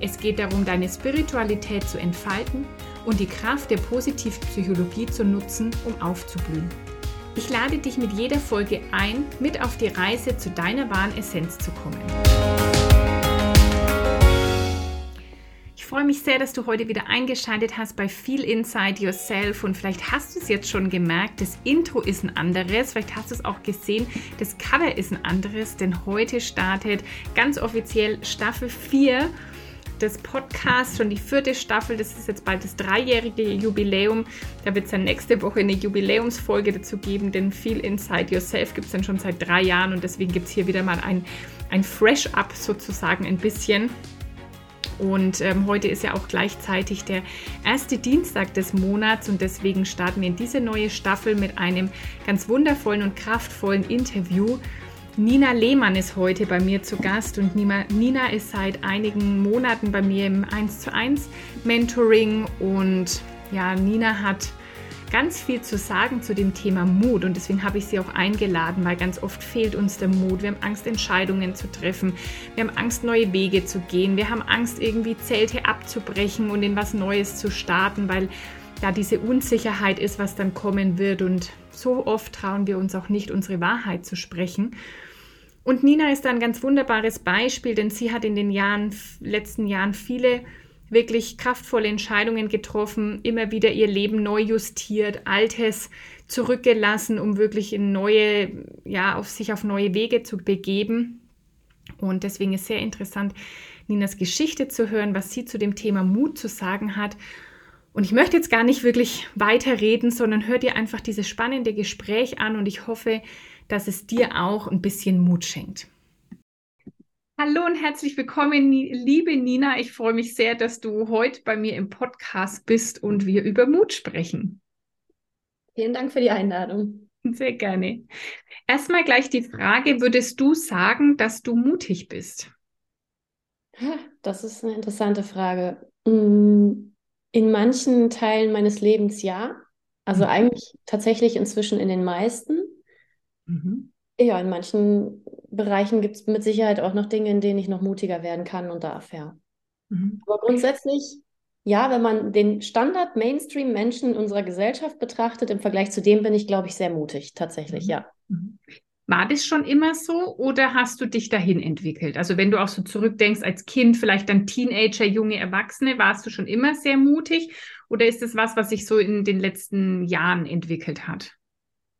Es geht darum, deine Spiritualität zu entfalten und die Kraft der Positivpsychologie zu nutzen, um aufzublühen. Ich lade dich mit jeder Folge ein, mit auf die Reise zu deiner wahren Essenz zu kommen. Ich freue mich sehr, dass du heute wieder eingeschaltet hast bei Feel Inside Yourself und vielleicht hast du es jetzt schon gemerkt, das Intro ist ein anderes, vielleicht hast du es auch gesehen, das Cover ist ein anderes, denn heute startet ganz offiziell Staffel 4 des Podcasts, schon die vierte Staffel. Das ist jetzt bald das dreijährige Jubiläum. Da wird es dann nächste Woche eine Jubiläumsfolge dazu geben, denn viel Inside Yourself gibt es dann schon seit drei Jahren und deswegen gibt es hier wieder mal ein, ein Fresh-Up sozusagen ein bisschen. Und ähm, heute ist ja auch gleichzeitig der erste Dienstag des Monats und deswegen starten wir in diese neue Staffel mit einem ganz wundervollen und kraftvollen Interview Nina Lehmann ist heute bei mir zu Gast und Nina ist seit einigen Monaten bei mir im 1 zu 1 Mentoring und ja, Nina hat ganz viel zu sagen zu dem Thema Mut und deswegen habe ich sie auch eingeladen, weil ganz oft fehlt uns der Mut. Wir haben Angst, Entscheidungen zu treffen. Wir haben Angst, neue Wege zu gehen. Wir haben Angst, irgendwie Zelte abzubrechen und in was Neues zu starten, weil da diese Unsicherheit ist, was dann kommen wird und so oft trauen wir uns auch nicht, unsere Wahrheit zu sprechen. Und Nina ist da ein ganz wunderbares Beispiel, denn sie hat in den Jahren, letzten Jahren viele wirklich kraftvolle Entscheidungen getroffen, immer wieder ihr Leben neu justiert, Altes zurückgelassen, um wirklich in neue, ja, auf sich auf neue Wege zu begeben. Und deswegen ist sehr interessant, Ninas Geschichte zu hören, was sie zu dem Thema Mut zu sagen hat. Und ich möchte jetzt gar nicht wirklich weiterreden, sondern hört ihr einfach dieses spannende Gespräch an und ich hoffe, dass es dir auch ein bisschen Mut schenkt. Hallo und herzlich willkommen, liebe Nina. Ich freue mich sehr, dass du heute bei mir im Podcast bist und wir über Mut sprechen. Vielen Dank für die Einladung. Sehr gerne. Erstmal gleich die Frage, würdest du sagen, dass du mutig bist? Das ist eine interessante Frage. Mm, in manchen Teilen meines Lebens ja. Also mhm. eigentlich tatsächlich inzwischen in den meisten. Mhm. Ja, in manchen Bereichen gibt es mit Sicherheit auch noch Dinge, in denen ich noch mutiger werden kann und darf, ja. Mhm. Aber grundsätzlich, ja, wenn man den Standard-Mainstream-Menschen unserer Gesellschaft betrachtet, im Vergleich zu dem bin ich, glaube ich, sehr mutig, tatsächlich, mhm. ja. Mhm. War das schon immer so oder hast du dich dahin entwickelt? Also wenn du auch so zurückdenkst als Kind, vielleicht dann Teenager, junge Erwachsene, warst du schon immer sehr mutig oder ist das was, was sich so in den letzten Jahren entwickelt hat?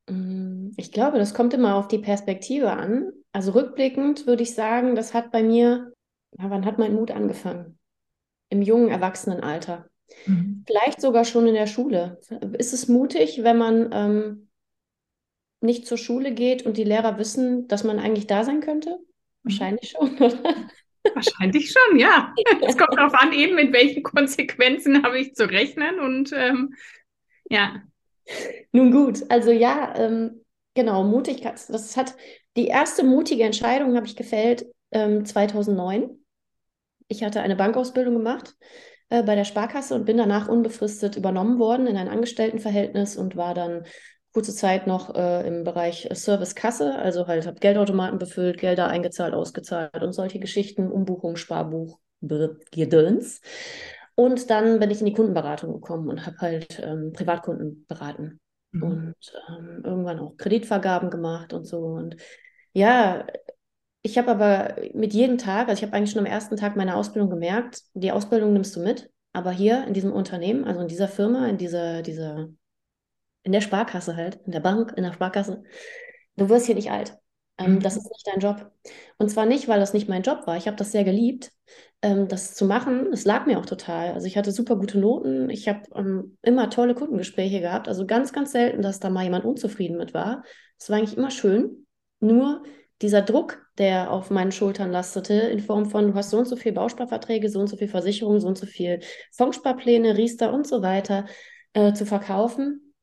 Mm, ich glaube, das kommt immer auf die Perspektive an. Also rückblickend würde ich sagen, das hat bei mir, ja, wann hat mein Mut angefangen? Im jungen Erwachsenenalter. Mhm. Vielleicht sogar schon in der Schule. Ist es mutig, wenn man ähm, nicht zur Schule geht und die Lehrer wissen, dass man eigentlich da sein könnte? Mhm. Wahrscheinlich schon, oder? Wahrscheinlich schon, ja. Es kommt darauf an, eben mit welchen Konsequenzen habe ich zu rechnen und ähm, ja. Nun gut, also ja, ähm, genau, mutig, das hat die erste mutige Entscheidung habe ich gefällt ähm, 2009. Ich hatte eine Bankausbildung gemacht äh, bei der Sparkasse und bin danach unbefristet übernommen worden in ein Angestelltenverhältnis und war dann kurze Zeit noch äh, im Bereich Servicekasse, also halt habe Geldautomaten befüllt, Gelder eingezahlt, ausgezahlt und solche Geschichten, Umbuchung, Sparbuch, Gedöns. Und dann bin ich in die Kundenberatung gekommen und habe halt ähm, Privatkunden beraten mhm. und ähm, irgendwann auch Kreditvergaben gemacht und so. Und ja, ich habe aber mit jedem Tag, also ich habe eigentlich schon am ersten Tag meiner Ausbildung gemerkt, die Ausbildung nimmst du mit, aber hier in diesem Unternehmen, also in dieser Firma, in dieser, dieser, in der Sparkasse halt, in der Bank, in der Sparkasse, du wirst hier nicht alt. Ähm, mhm. Das ist nicht dein Job. Und zwar nicht, weil das nicht mein Job war. Ich habe das sehr geliebt, ähm, das zu machen. Es lag mir auch total. Also ich hatte super gute Noten. Ich habe ähm, immer tolle Kundengespräche gehabt. Also ganz, ganz selten, dass da mal jemand unzufrieden mit war. Es war eigentlich immer schön. Nur dieser Druck, der auf meinen Schultern lastete, in Form von, du hast so und so viel Bausparverträge, so und so viel Versicherungen, so und so viel Fondssparpläne, Riester und so weiter äh, zu verkaufen.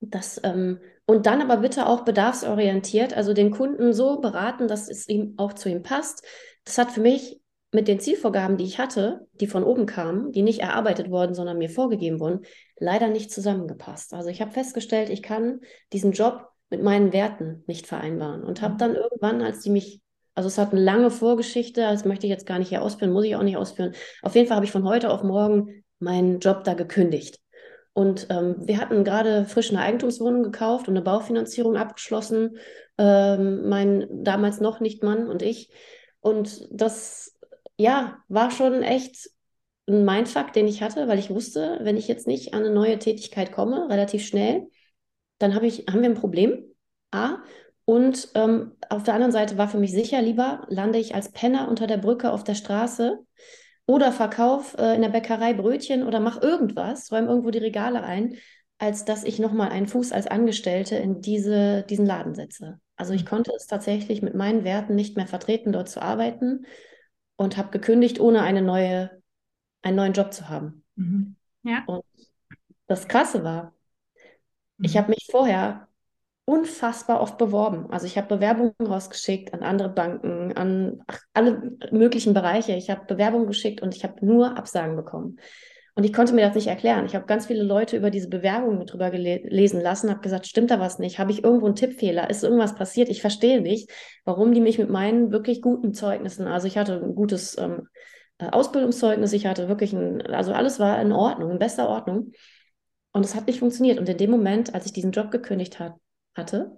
Das, ähm, und dann aber bitte auch bedarfsorientiert, also den Kunden so beraten, dass es ihm auch zu ihm passt. Das hat für mich mit den Zielvorgaben, die ich hatte, die von oben kamen, die nicht erarbeitet wurden, sondern mir vorgegeben wurden, leider nicht zusammengepasst. Also ich habe festgestellt, ich kann diesen Job mit meinen Werten nicht vereinbaren und habe mhm. dann irgendwann, als die mich, also es hat eine lange Vorgeschichte, das möchte ich jetzt gar nicht hier ausführen, muss ich auch nicht ausführen. Auf jeden Fall habe ich von heute auf morgen meinen Job da gekündigt. Und ähm, wir hatten gerade frisch eine Eigentumswohnung gekauft und eine Baufinanzierung abgeschlossen, ähm, mein damals noch nicht Mann und ich. Und das ja, war schon echt ein Mindfuck, den ich hatte, weil ich wusste, wenn ich jetzt nicht an eine neue Tätigkeit komme, relativ schnell, dann hab ich, haben wir ein Problem. A. Und ähm, auf der anderen Seite war für mich sicher, lieber lande ich als Penner unter der Brücke auf der Straße oder verkauf äh, in der Bäckerei Brötchen oder mach irgendwas, räume irgendwo die Regale ein, als dass ich nochmal einen Fuß als Angestellte in diese, diesen Laden setze. Also ich mhm. konnte es tatsächlich mit meinen Werten nicht mehr vertreten, dort zu arbeiten und habe gekündigt, ohne eine neue, einen neuen Job zu haben. Mhm. Ja. Und das Krasse war, mhm. ich habe mich vorher unfassbar oft beworben. Also ich habe Bewerbungen rausgeschickt an andere Banken, an alle möglichen Bereiche. Ich habe Bewerbungen geschickt und ich habe nur Absagen bekommen. Und ich konnte mir das nicht erklären. Ich habe ganz viele Leute über diese Bewerbungen mit drüber gelesen lassen, habe gesagt, stimmt da was nicht? Habe ich irgendwo einen Tippfehler? Ist irgendwas passiert? Ich verstehe nicht, warum die mich mit meinen wirklich guten Zeugnissen, also ich hatte ein gutes ähm, äh, Ausbildungszeugnis, ich hatte wirklich ein, also alles war in Ordnung, in bester Ordnung. Und es hat nicht funktioniert. Und in dem Moment, als ich diesen Job gekündigt hat, hatte,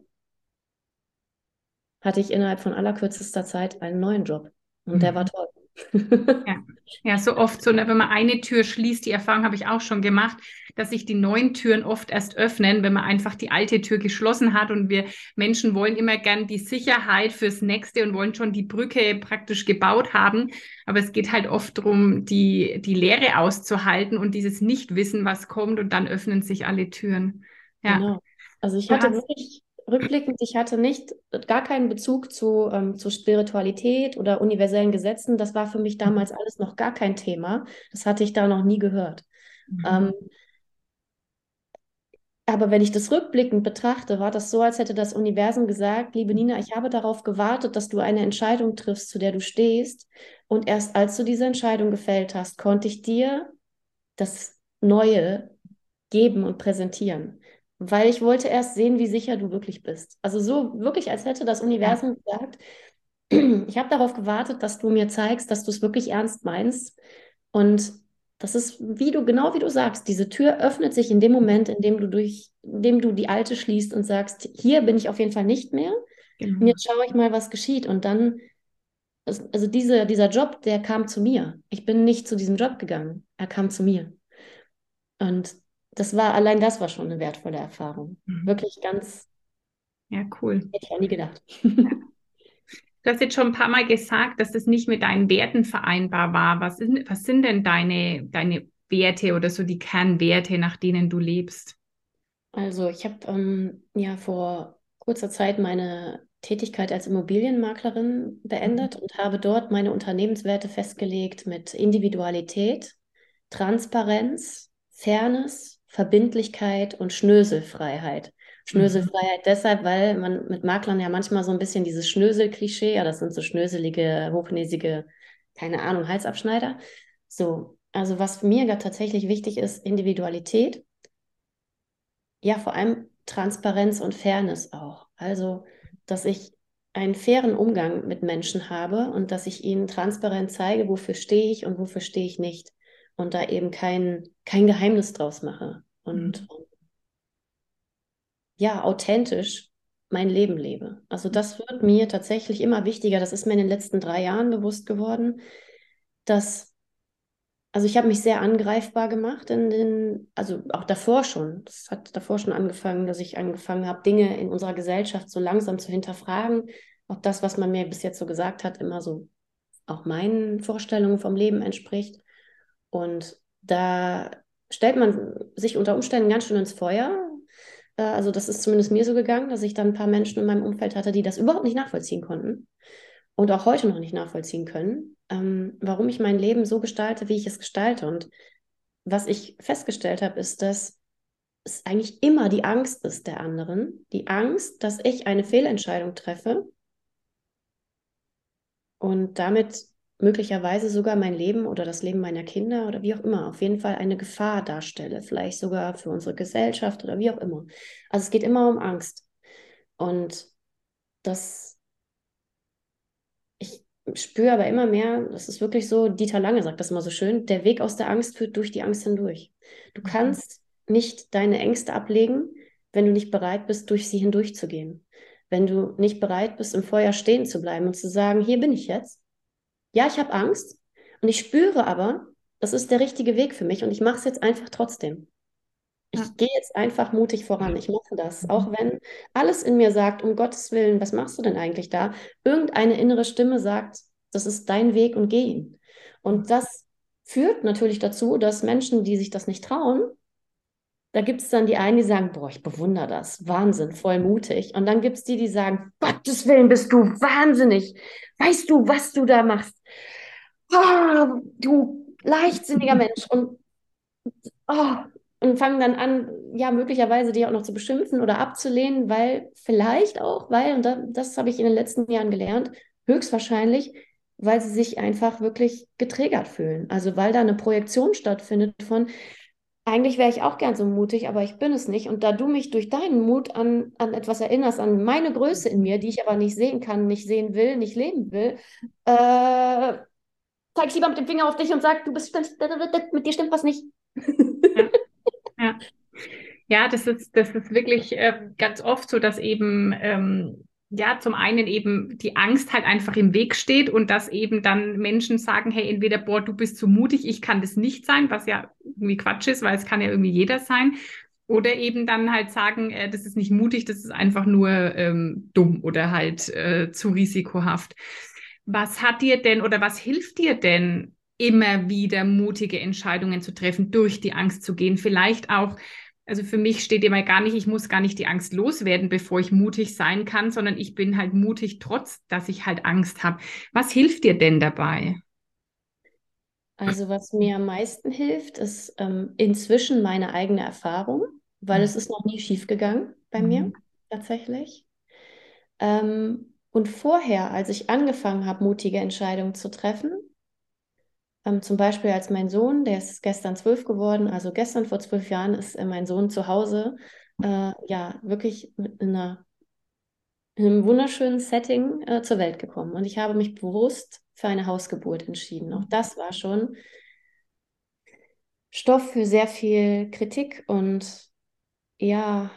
hatte ich innerhalb von allerkürzester Zeit einen neuen Job. Und mhm. der war toll ja. ja, so oft so, ne, wenn man eine Tür schließt, die Erfahrung habe ich auch schon gemacht, dass sich die neuen Türen oft erst öffnen, wenn man einfach die alte Tür geschlossen hat und wir Menschen wollen immer gern die Sicherheit fürs nächste und wollen schon die Brücke praktisch gebaut haben, aber es geht halt oft darum, die, die Leere auszuhalten und dieses Nichtwissen, was kommt und dann öffnen sich alle Türen. Ja. Genau. Also ich hatte wirklich rückblickend, ich hatte nicht gar keinen Bezug zu, ähm, zu Spiritualität oder universellen Gesetzen. Das war für mich mhm. damals alles noch gar kein Thema. Das hatte ich da noch nie gehört. Mhm. Ähm, aber wenn ich das rückblickend betrachte, war das so, als hätte das Universum gesagt, liebe Nina, ich habe darauf gewartet, dass du eine Entscheidung triffst, zu der du stehst. Und erst als du diese Entscheidung gefällt hast, konnte ich dir das Neue geben und präsentieren weil ich wollte erst sehen, wie sicher du wirklich bist. Also so wirklich, als hätte das Universum gesagt, ich habe darauf gewartet, dass du mir zeigst, dass du es wirklich ernst meinst. Und das ist, wie du, genau wie du sagst, diese Tür öffnet sich in dem Moment, in dem du durch, in dem du die alte schließt und sagst, hier bin ich auf jeden Fall nicht mehr. Genau. Und jetzt schaue ich mal, was geschieht. Und dann, also diese, dieser Job, der kam zu mir. Ich bin nicht zu diesem Job gegangen. Er kam zu mir. Und das war, allein das war schon eine wertvolle Erfahrung. Mhm. Wirklich ganz. Ja, cool. Hätte ich auch nie gedacht. Du hast jetzt schon ein paar Mal gesagt, dass das nicht mit deinen Werten vereinbar war. Was, ist, was sind denn deine, deine Werte oder so die Kernwerte, nach denen du lebst? Also ich habe ähm, ja vor kurzer Zeit meine Tätigkeit als Immobilienmaklerin beendet mhm. und habe dort meine Unternehmenswerte festgelegt mit Individualität, Transparenz, Fairness, Verbindlichkeit und Schnöselfreiheit. Schnöselfreiheit mhm. deshalb, weil man mit Maklern ja manchmal so ein bisschen dieses Schnösel-Klischee, ja, das sind so schnöselige, hochnäsige, keine Ahnung, Halsabschneider. So, also was mir tatsächlich wichtig ist, Individualität. Ja, vor allem Transparenz und Fairness auch. Also, dass ich einen fairen Umgang mit Menschen habe und dass ich ihnen transparent zeige, wofür stehe ich und wofür stehe ich nicht und da eben kein, kein Geheimnis draus mache und mhm. ja, authentisch mein Leben lebe. Also das wird mir tatsächlich immer wichtiger. Das ist mir in den letzten drei Jahren bewusst geworden, dass, also ich habe mich sehr angreifbar gemacht in den, also auch davor schon. Das hat davor schon angefangen, dass ich angefangen habe, Dinge in unserer Gesellschaft so langsam zu hinterfragen, ob das, was man mir bis jetzt so gesagt hat, immer so auch meinen Vorstellungen vom Leben entspricht. Und da stellt man sich unter Umständen ganz schön ins Feuer. Äh, also das ist zumindest mir so gegangen, dass ich dann ein paar Menschen in meinem Umfeld hatte, die das überhaupt nicht nachvollziehen konnten und auch heute noch nicht nachvollziehen können, ähm, warum ich mein Leben so gestalte, wie ich es gestalte. Und was ich festgestellt habe, ist, dass es eigentlich immer die Angst ist der anderen, die Angst, dass ich eine Fehlentscheidung treffe und damit möglicherweise sogar mein Leben oder das Leben meiner Kinder oder wie auch immer auf jeden Fall eine Gefahr darstelle, vielleicht sogar für unsere Gesellschaft oder wie auch immer. Also es geht immer um Angst. Und das, ich spüre aber immer mehr, das ist wirklich so, Dieter Lange sagt das immer so schön, der Weg aus der Angst führt durch die Angst hindurch. Du mhm. kannst nicht deine Ängste ablegen, wenn du nicht bereit bist, durch sie hindurchzugehen. Wenn du nicht bereit bist, im Feuer stehen zu bleiben und zu sagen, hier bin ich jetzt ja, ich habe Angst und ich spüre aber, das ist der richtige Weg für mich und ich mache es jetzt einfach trotzdem. Ich ja. gehe jetzt einfach mutig voran. Ich mache das. Auch wenn alles in mir sagt, um Gottes Willen, was machst du denn eigentlich da? Irgendeine innere Stimme sagt, das ist dein Weg und geh ihn. Und das führt natürlich dazu, dass Menschen, die sich das nicht trauen, da gibt es dann die einen, die sagen, boah, ich bewundere das, Wahnsinn, voll mutig. Und dann gibt es die, die sagen, Gottes Willen, bist du wahnsinnig. Weißt du, was du da machst? Oh, du leichtsinniger Mensch. Und, oh, und fangen dann an, ja, möglicherweise die auch noch zu beschimpfen oder abzulehnen, weil vielleicht auch, weil, und das, das habe ich in den letzten Jahren gelernt, höchstwahrscheinlich, weil sie sich einfach wirklich getriggert fühlen. Also weil da eine Projektion stattfindet von, eigentlich wäre ich auch gern so mutig, aber ich bin es nicht. Und da du mich durch deinen Mut an, an etwas erinnerst, an meine Größe in mir, die ich aber nicht sehen kann, nicht sehen will, nicht leben will, äh, zeige ich lieber mit dem Finger auf dich und sage, du bist, mit dir stimmt was nicht. Ja. ja. ja das, ist, das ist wirklich äh, ganz oft so, dass eben ähm, ja, zum einen eben die Angst halt einfach im Weg steht und dass eben dann Menschen sagen, hey, entweder, boah, du bist zu mutig, ich kann das nicht sein, was ja irgendwie Quatsch ist, weil es kann ja irgendwie jeder sein. Oder eben dann halt sagen, äh, das ist nicht mutig, das ist einfach nur ähm, dumm oder halt äh, zu risikohaft. Was hat dir denn oder was hilft dir denn, immer wieder mutige Entscheidungen zu treffen, durch die Angst zu gehen? Vielleicht auch also für mich steht immer gar nicht, ich muss gar nicht die Angst loswerden, bevor ich mutig sein kann, sondern ich bin halt mutig, trotz dass ich halt Angst habe. Was hilft dir denn dabei? Also was mir am meisten hilft, ist ähm, inzwischen meine eigene Erfahrung, weil mhm. es ist noch nie schiefgegangen bei mhm. mir tatsächlich. Ähm, und vorher, als ich angefangen habe, mutige Entscheidungen zu treffen, ähm, zum Beispiel als mein Sohn, der ist gestern zwölf geworden, also gestern vor zwölf Jahren ist äh, mein Sohn zu Hause, äh, ja, wirklich mit einer, in einem wunderschönen Setting äh, zur Welt gekommen. Und ich habe mich bewusst für eine Hausgeburt entschieden. Auch das war schon Stoff für sehr viel Kritik und ja,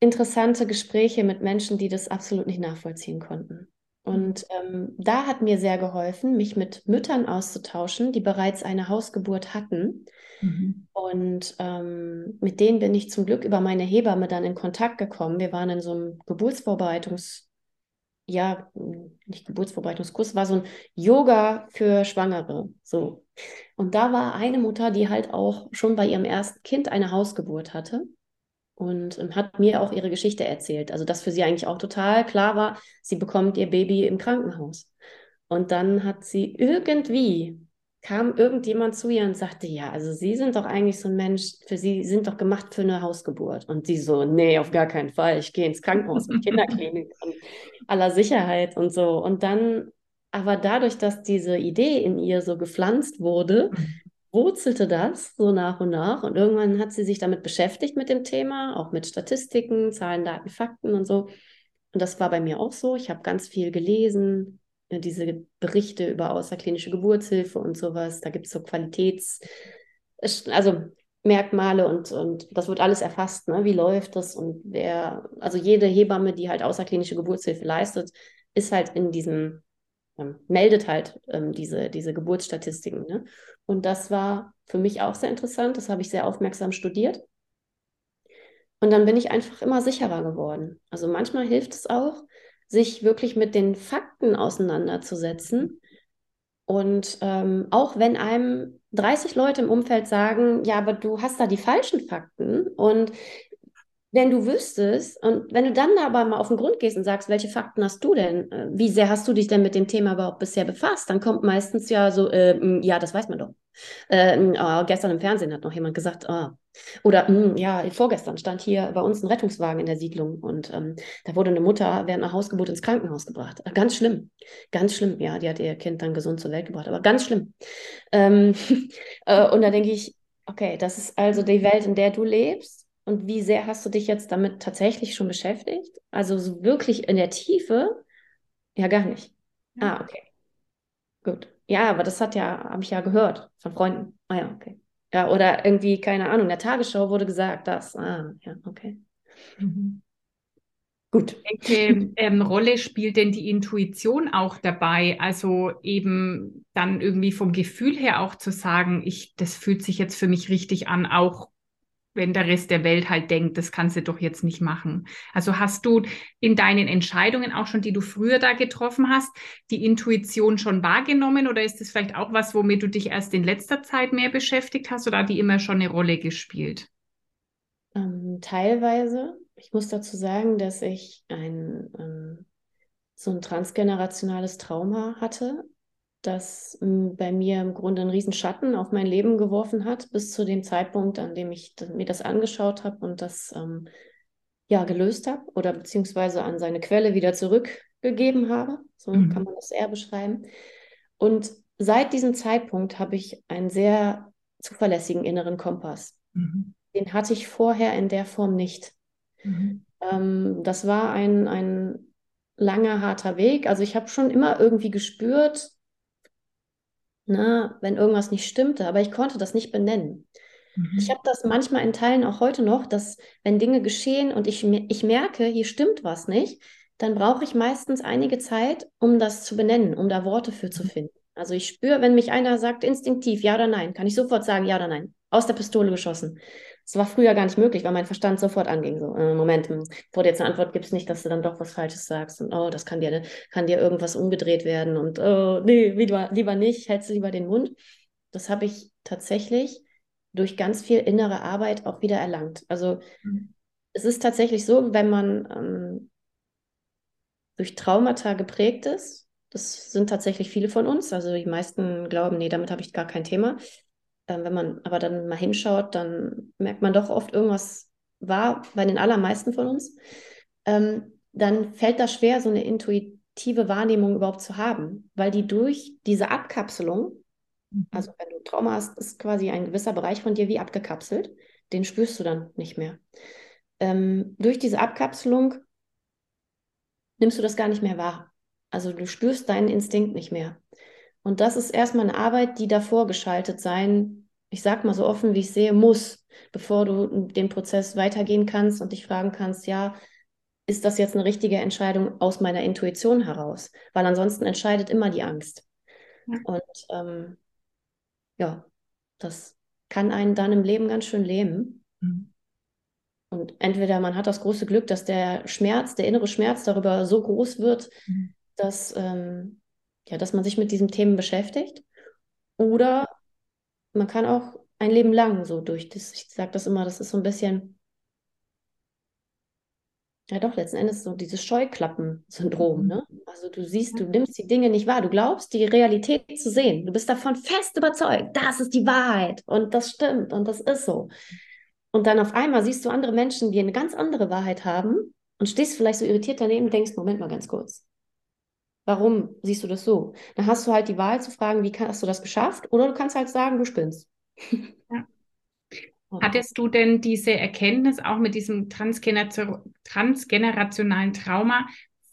interessante Gespräche mit Menschen, die das absolut nicht nachvollziehen konnten. Und ähm, da hat mir sehr geholfen, mich mit Müttern auszutauschen, die bereits eine Hausgeburt hatten. Mhm. Und ähm, mit denen bin ich zum Glück über meine Hebamme dann in Kontakt gekommen. Wir waren in so einem Geburtsvorbereitungs, ja, nicht Geburtsvorbereitungskurs, war so ein Yoga für Schwangere. So. Und da war eine Mutter, die halt auch schon bei ihrem ersten Kind eine Hausgeburt hatte und ähm, hat mir auch ihre Geschichte erzählt. Also, dass für sie eigentlich auch total klar war, sie bekommt ihr Baby im Krankenhaus. Und dann hat sie irgendwie, kam irgendjemand zu ihr und sagte, ja, also Sie sind doch eigentlich so ein Mensch, für Sie sind doch gemacht für eine Hausgeburt. Und sie so, nee, auf gar keinen Fall, ich gehe ins Krankenhaus mit Kinderklinik und aller Sicherheit und so. Und dann, aber dadurch, dass diese Idee in ihr so gepflanzt wurde, wurzelte das so nach und nach und irgendwann hat sie sich damit beschäftigt mit dem Thema, auch mit Statistiken, Zahlen, Daten, Fakten und so. Und das war bei mir auch so. Ich habe ganz viel gelesen, äh, diese Berichte über außerklinische Geburtshilfe und sowas. Da gibt es so Qualitäts, also Merkmale und, und das wird alles erfasst. Ne? Wie läuft das? Und wer, also jede Hebamme, die halt außerklinische Geburtshilfe leistet, ist halt in diesem ähm, meldet halt ähm, diese, diese Geburtsstatistiken. Ne? Und das war für mich auch sehr interessant. Das habe ich sehr aufmerksam studiert. Und dann bin ich einfach immer sicherer geworden. Also manchmal hilft es auch, sich wirklich mit den Fakten auseinanderzusetzen Und ähm, auch wenn einem 30 Leute im Umfeld sagen, ja, aber du hast da die falschen Fakten und wenn du wüsstest und wenn du dann aber mal auf den Grund gehst und sagst, welche Fakten hast du denn? Äh, wie sehr hast du dich denn mit dem Thema überhaupt bisher befasst? Dann kommt meistens ja so, äh, ja, das weiß man doch. Äh, oh, gestern im Fernsehen hat noch jemand gesagt, oh. oder ja, vorgestern stand hier bei uns ein Rettungswagen in der Siedlung und ähm, da wurde eine Mutter während einer Hausgeburt ins Krankenhaus gebracht. Äh, ganz schlimm, ganz schlimm. Ja, die hat ihr Kind dann gesund zur Welt gebracht, aber ganz schlimm. Ähm, äh, und da denke ich, okay, das ist also die Welt, in der du lebst und wie sehr hast du dich jetzt damit tatsächlich schon beschäftigt? Also so wirklich in der Tiefe? Ja, gar nicht. Ja. Ah, okay. Gut. Ja, aber das hat ja, habe ich ja gehört von Freunden. Ah ja, okay. Ja, oder irgendwie, keine Ahnung, in der Tagesschau wurde gesagt, das. Ah, ja, okay. Mhm. Gut. Welche ähm, Rolle spielt denn die Intuition auch dabei? Also eben dann irgendwie vom Gefühl her auch zu sagen, ich, das fühlt sich jetzt für mich richtig an, auch wenn der Rest der Welt halt denkt, das kannst du doch jetzt nicht machen. Also hast du in deinen Entscheidungen auch schon, die du früher da getroffen hast, die Intuition schon wahrgenommen oder ist das vielleicht auch was, womit du dich erst in letzter Zeit mehr beschäftigt hast oder hat die immer schon eine Rolle gespielt? Ähm, teilweise. Ich muss dazu sagen, dass ich ein ähm, so ein transgenerationales Trauma hatte das hm, bei mir im Grunde einen riesen Schatten auf mein Leben geworfen hat, bis zu dem Zeitpunkt, an dem ich mir das angeschaut habe und das ähm, ja gelöst habe oder beziehungsweise an seine Quelle wieder zurückgegeben habe. So mhm. kann man das eher beschreiben. Und seit diesem Zeitpunkt habe ich einen sehr zuverlässigen inneren Kompass. Mhm. Den hatte ich vorher in der Form nicht. Mhm. Ähm, das war ein, ein langer, harter Weg. Also ich habe schon immer irgendwie gespürt, ne, wenn irgendwas nicht stimmte, aber ich konnte das nicht benennen. Mhm. Ich habe das manchmal in Teilen auch heute noch, dass wenn Dinge geschehen und ich, ich merke, hier stimmt was nicht, dann brauche ich meistens einige Zeit, um das zu benennen, um da Worte für zu mhm. finden. Also ich spüre, wenn mich einer sagt instinktiv ja oder nein, kann ich sofort sagen ja oder nein. Aus der Pistole geschossen. Das war früher gar nicht möglich, weil mein Verstand sofort anging. So, äh, Moment, hm, vor dir jetzt eine Antwort gibt es nicht, dass du dann doch was Falsches sagst. Und oh, das kann dir, kann dir irgendwas umgedreht werden. Und oh, nee, lieber, lieber nicht, hältst du lieber den Mund. Das habe ich tatsächlich durch ganz viel innere Arbeit auch wieder erlangt. Also mhm. es ist tatsächlich so, wenn man ähm, durch Traumata geprägt ist, das sind tatsächlich viele von uns, also die meisten glauben, nee, damit habe ich gar kein Thema äh, wenn man aber dann mal hinschaut, dann merkt man doch oft irgendwas war bei den allermeisten von uns. Ähm, dann fällt das schwer, so eine intuitive Wahrnehmung überhaupt zu haben, weil die durch diese Abkapselung, mhm. also wenn du Trauma hast, ist quasi ein gewisser Bereich von dir wie abgekapselt, den spürst du dann nicht mehr. Ähm, durch diese Abkapselung nimmst du das gar nicht mehr wahr. Also du spürst deinen Instinkt nicht mehr. Und das ist erstmal eine Arbeit, die davor geschaltet sein, ich sag mal so offen, wie ich sehe, muss, bevor du den Prozess weitergehen kannst und dich fragen kannst, ja, ist das jetzt eine richtige Entscheidung aus meiner Intuition heraus? Weil ansonsten entscheidet immer die Angst. Ja. Und ähm, ja, das kann einen dann im Leben ganz schön lähmen. Mhm. Und entweder man hat das große Glück, dass der Schmerz, der innere Schmerz darüber so groß wird, mhm. dass ähm, ja, dass man sich mit diesen Themen beschäftigt. Oder man kann auch ein Leben lang so durch das, ich sage das immer, das ist so ein bisschen, ja doch, letzten Endes so dieses Scheuklappen-Syndrom. Ne? Also du siehst, du nimmst die Dinge nicht wahr, du glaubst, die Realität zu sehen. Du bist davon fest überzeugt, das ist die Wahrheit und das stimmt und das ist so. Und dann auf einmal siehst du andere Menschen, die eine ganz andere Wahrheit haben und stehst vielleicht so irritiert daneben und denkst, Moment mal ganz kurz. Warum siehst du das so? Dann hast du halt die Wahl zu fragen, wie hast du das geschafft? Oder du kannst halt sagen, du spinnst. Ja. Hattest du denn diese Erkenntnis auch mit diesem transgenerationalen Trauma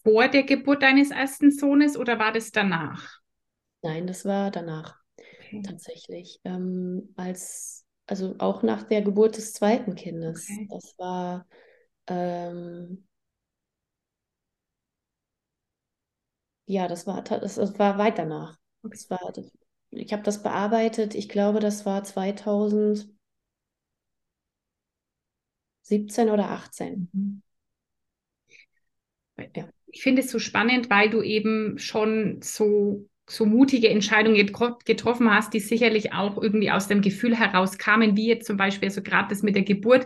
vor der Geburt deines ersten Sohnes oder war das danach? Nein, das war danach okay. tatsächlich. Ähm, als, also auch nach der Geburt des zweiten Kindes. Okay. Das war ähm, ja, das war, das, das war weit danach. Das war, ich habe das bearbeitet, ich glaube, das war 2017 oder 18. Mhm. Ja. Ich finde es so spannend, weil du eben schon so so mutige Entscheidungen getroffen hast, die sicherlich auch irgendwie aus dem Gefühl heraus kamen, wie jetzt zum Beispiel so gerade das mit der Geburt.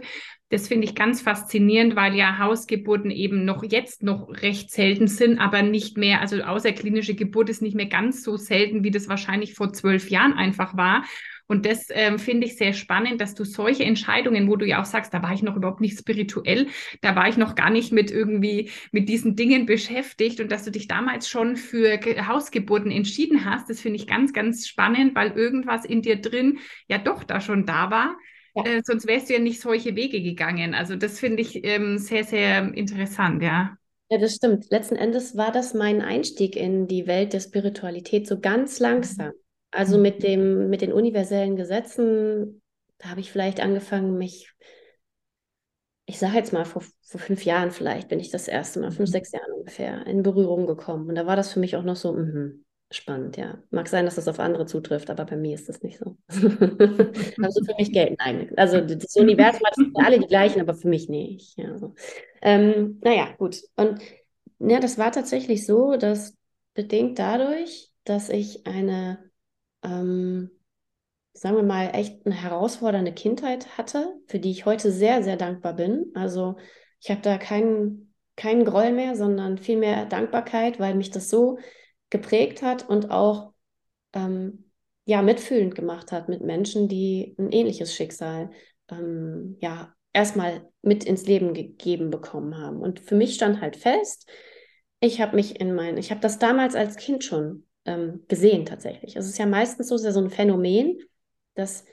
Das finde ich ganz faszinierend, weil ja Hausgeburten eben noch jetzt noch recht selten sind, aber nicht mehr, also außerklinische Geburt ist nicht mehr ganz so selten, wie das wahrscheinlich vor zwölf Jahren einfach war. Und das ähm, finde ich sehr spannend, dass du solche Entscheidungen, wo du ja auch sagst, da war ich noch überhaupt nicht spirituell, da war ich noch gar nicht mit irgendwie mit diesen Dingen beschäftigt und dass du dich damals schon für Hausgeburten entschieden hast, das finde ich ganz, ganz spannend, weil irgendwas in dir drin ja doch da schon da war. Ja. Äh, sonst wärst du ja nicht solche Wege gegangen. Also das finde ich ähm, sehr, sehr interessant, ja. Ja, das stimmt. Letzten Endes war das mein Einstieg in die Welt der Spiritualität so ganz langsam. Also mhm. mit dem, mit den universellen Gesetzen, da habe ich vielleicht angefangen, mich, ich sage jetzt mal, vor, vor fünf Jahren vielleicht bin ich das erste Mal, fünf, mhm. sechs Jahren ungefähr, in Berührung gekommen. Und da war das für mich auch noch so, mh, spannend, ja. Mag sein, dass das auf andere zutrifft, aber bei mir ist das nicht so. also für mich gelten eigentlich. Also das Universum hat für alle die gleichen, aber für mich nicht. Ja, so. ähm, naja, gut. Und ja, das war tatsächlich so, dass bedingt dadurch, dass ich eine ähm, sagen wir mal, echt eine herausfordernde Kindheit hatte, für die ich heute sehr, sehr dankbar bin. Also ich habe da keinen, keinen Groll mehr, sondern viel mehr Dankbarkeit, weil mich das so geprägt hat und auch ähm, ja, mitfühlend gemacht hat mit Menschen, die ein ähnliches Schicksal ähm, ja, erstmal mit ins Leben gegeben bekommen haben. Und für mich stand halt fest, ich habe mich in mein, ich habe das damals als Kind schon ähm, gesehen tatsächlich. Es ist ja meistens so, ja so ein Phänomen, dass,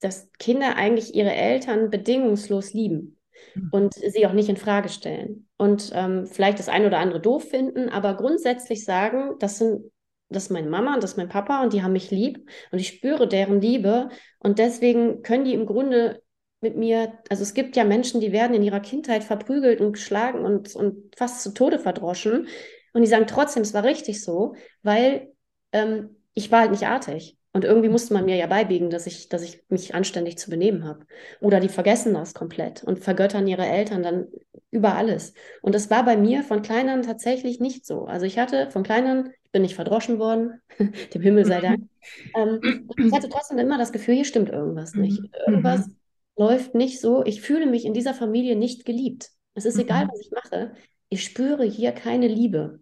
dass Kinder eigentlich ihre Eltern bedingungslos lieben mhm. und sie auch nicht in Frage stellen. Und ähm, vielleicht das eine oder andere doof finden, aber grundsätzlich sagen, das sind das ist meine Mama und das ist mein Papa und die haben mich lieb und ich spüre deren Liebe und deswegen können die im Grunde mit mir, also es gibt ja Menschen, die werden in ihrer Kindheit verprügelt und geschlagen und, und fast zu Tode verdroschen. Und die sagen trotzdem, es war richtig so, weil ähm, ich war halt nicht artig. Und irgendwie musste man mir ja beibiegen, dass ich, dass ich mich anständig zu benehmen habe. Oder die vergessen das komplett und vergöttern ihre Eltern dann über alles. Und das war bei mir von Kleinern tatsächlich nicht so. Also ich hatte von Kleinern, ich bin nicht verdroschen worden, dem Himmel sei Dank. Ähm, ich hatte trotzdem immer das Gefühl, hier stimmt irgendwas nicht. Mhm. Irgendwas mhm. läuft nicht so. Ich fühle mich in dieser Familie nicht geliebt. Es ist egal, mhm. was ich mache. Ich spüre hier keine Liebe.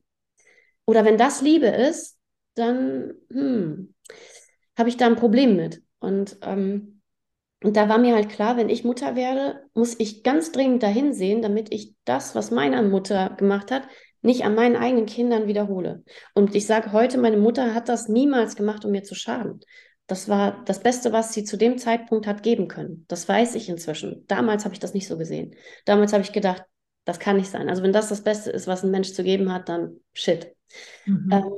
Oder wenn das Liebe ist, dann hm, habe ich da ein Problem mit. Und, ähm, und da war mir halt klar, wenn ich Mutter werde, muss ich ganz dringend dahin sehen, damit ich das, was meine Mutter gemacht hat, nicht an meinen eigenen Kindern wiederhole. Und ich sage heute, meine Mutter hat das niemals gemacht, um mir zu schaden. Das war das Beste, was sie zu dem Zeitpunkt hat geben können. Das weiß ich inzwischen. Damals habe ich das nicht so gesehen. Damals habe ich gedacht, das kann nicht sein. Also wenn das das Beste ist, was ein Mensch zu geben hat, dann shit. Mhm. Ähm,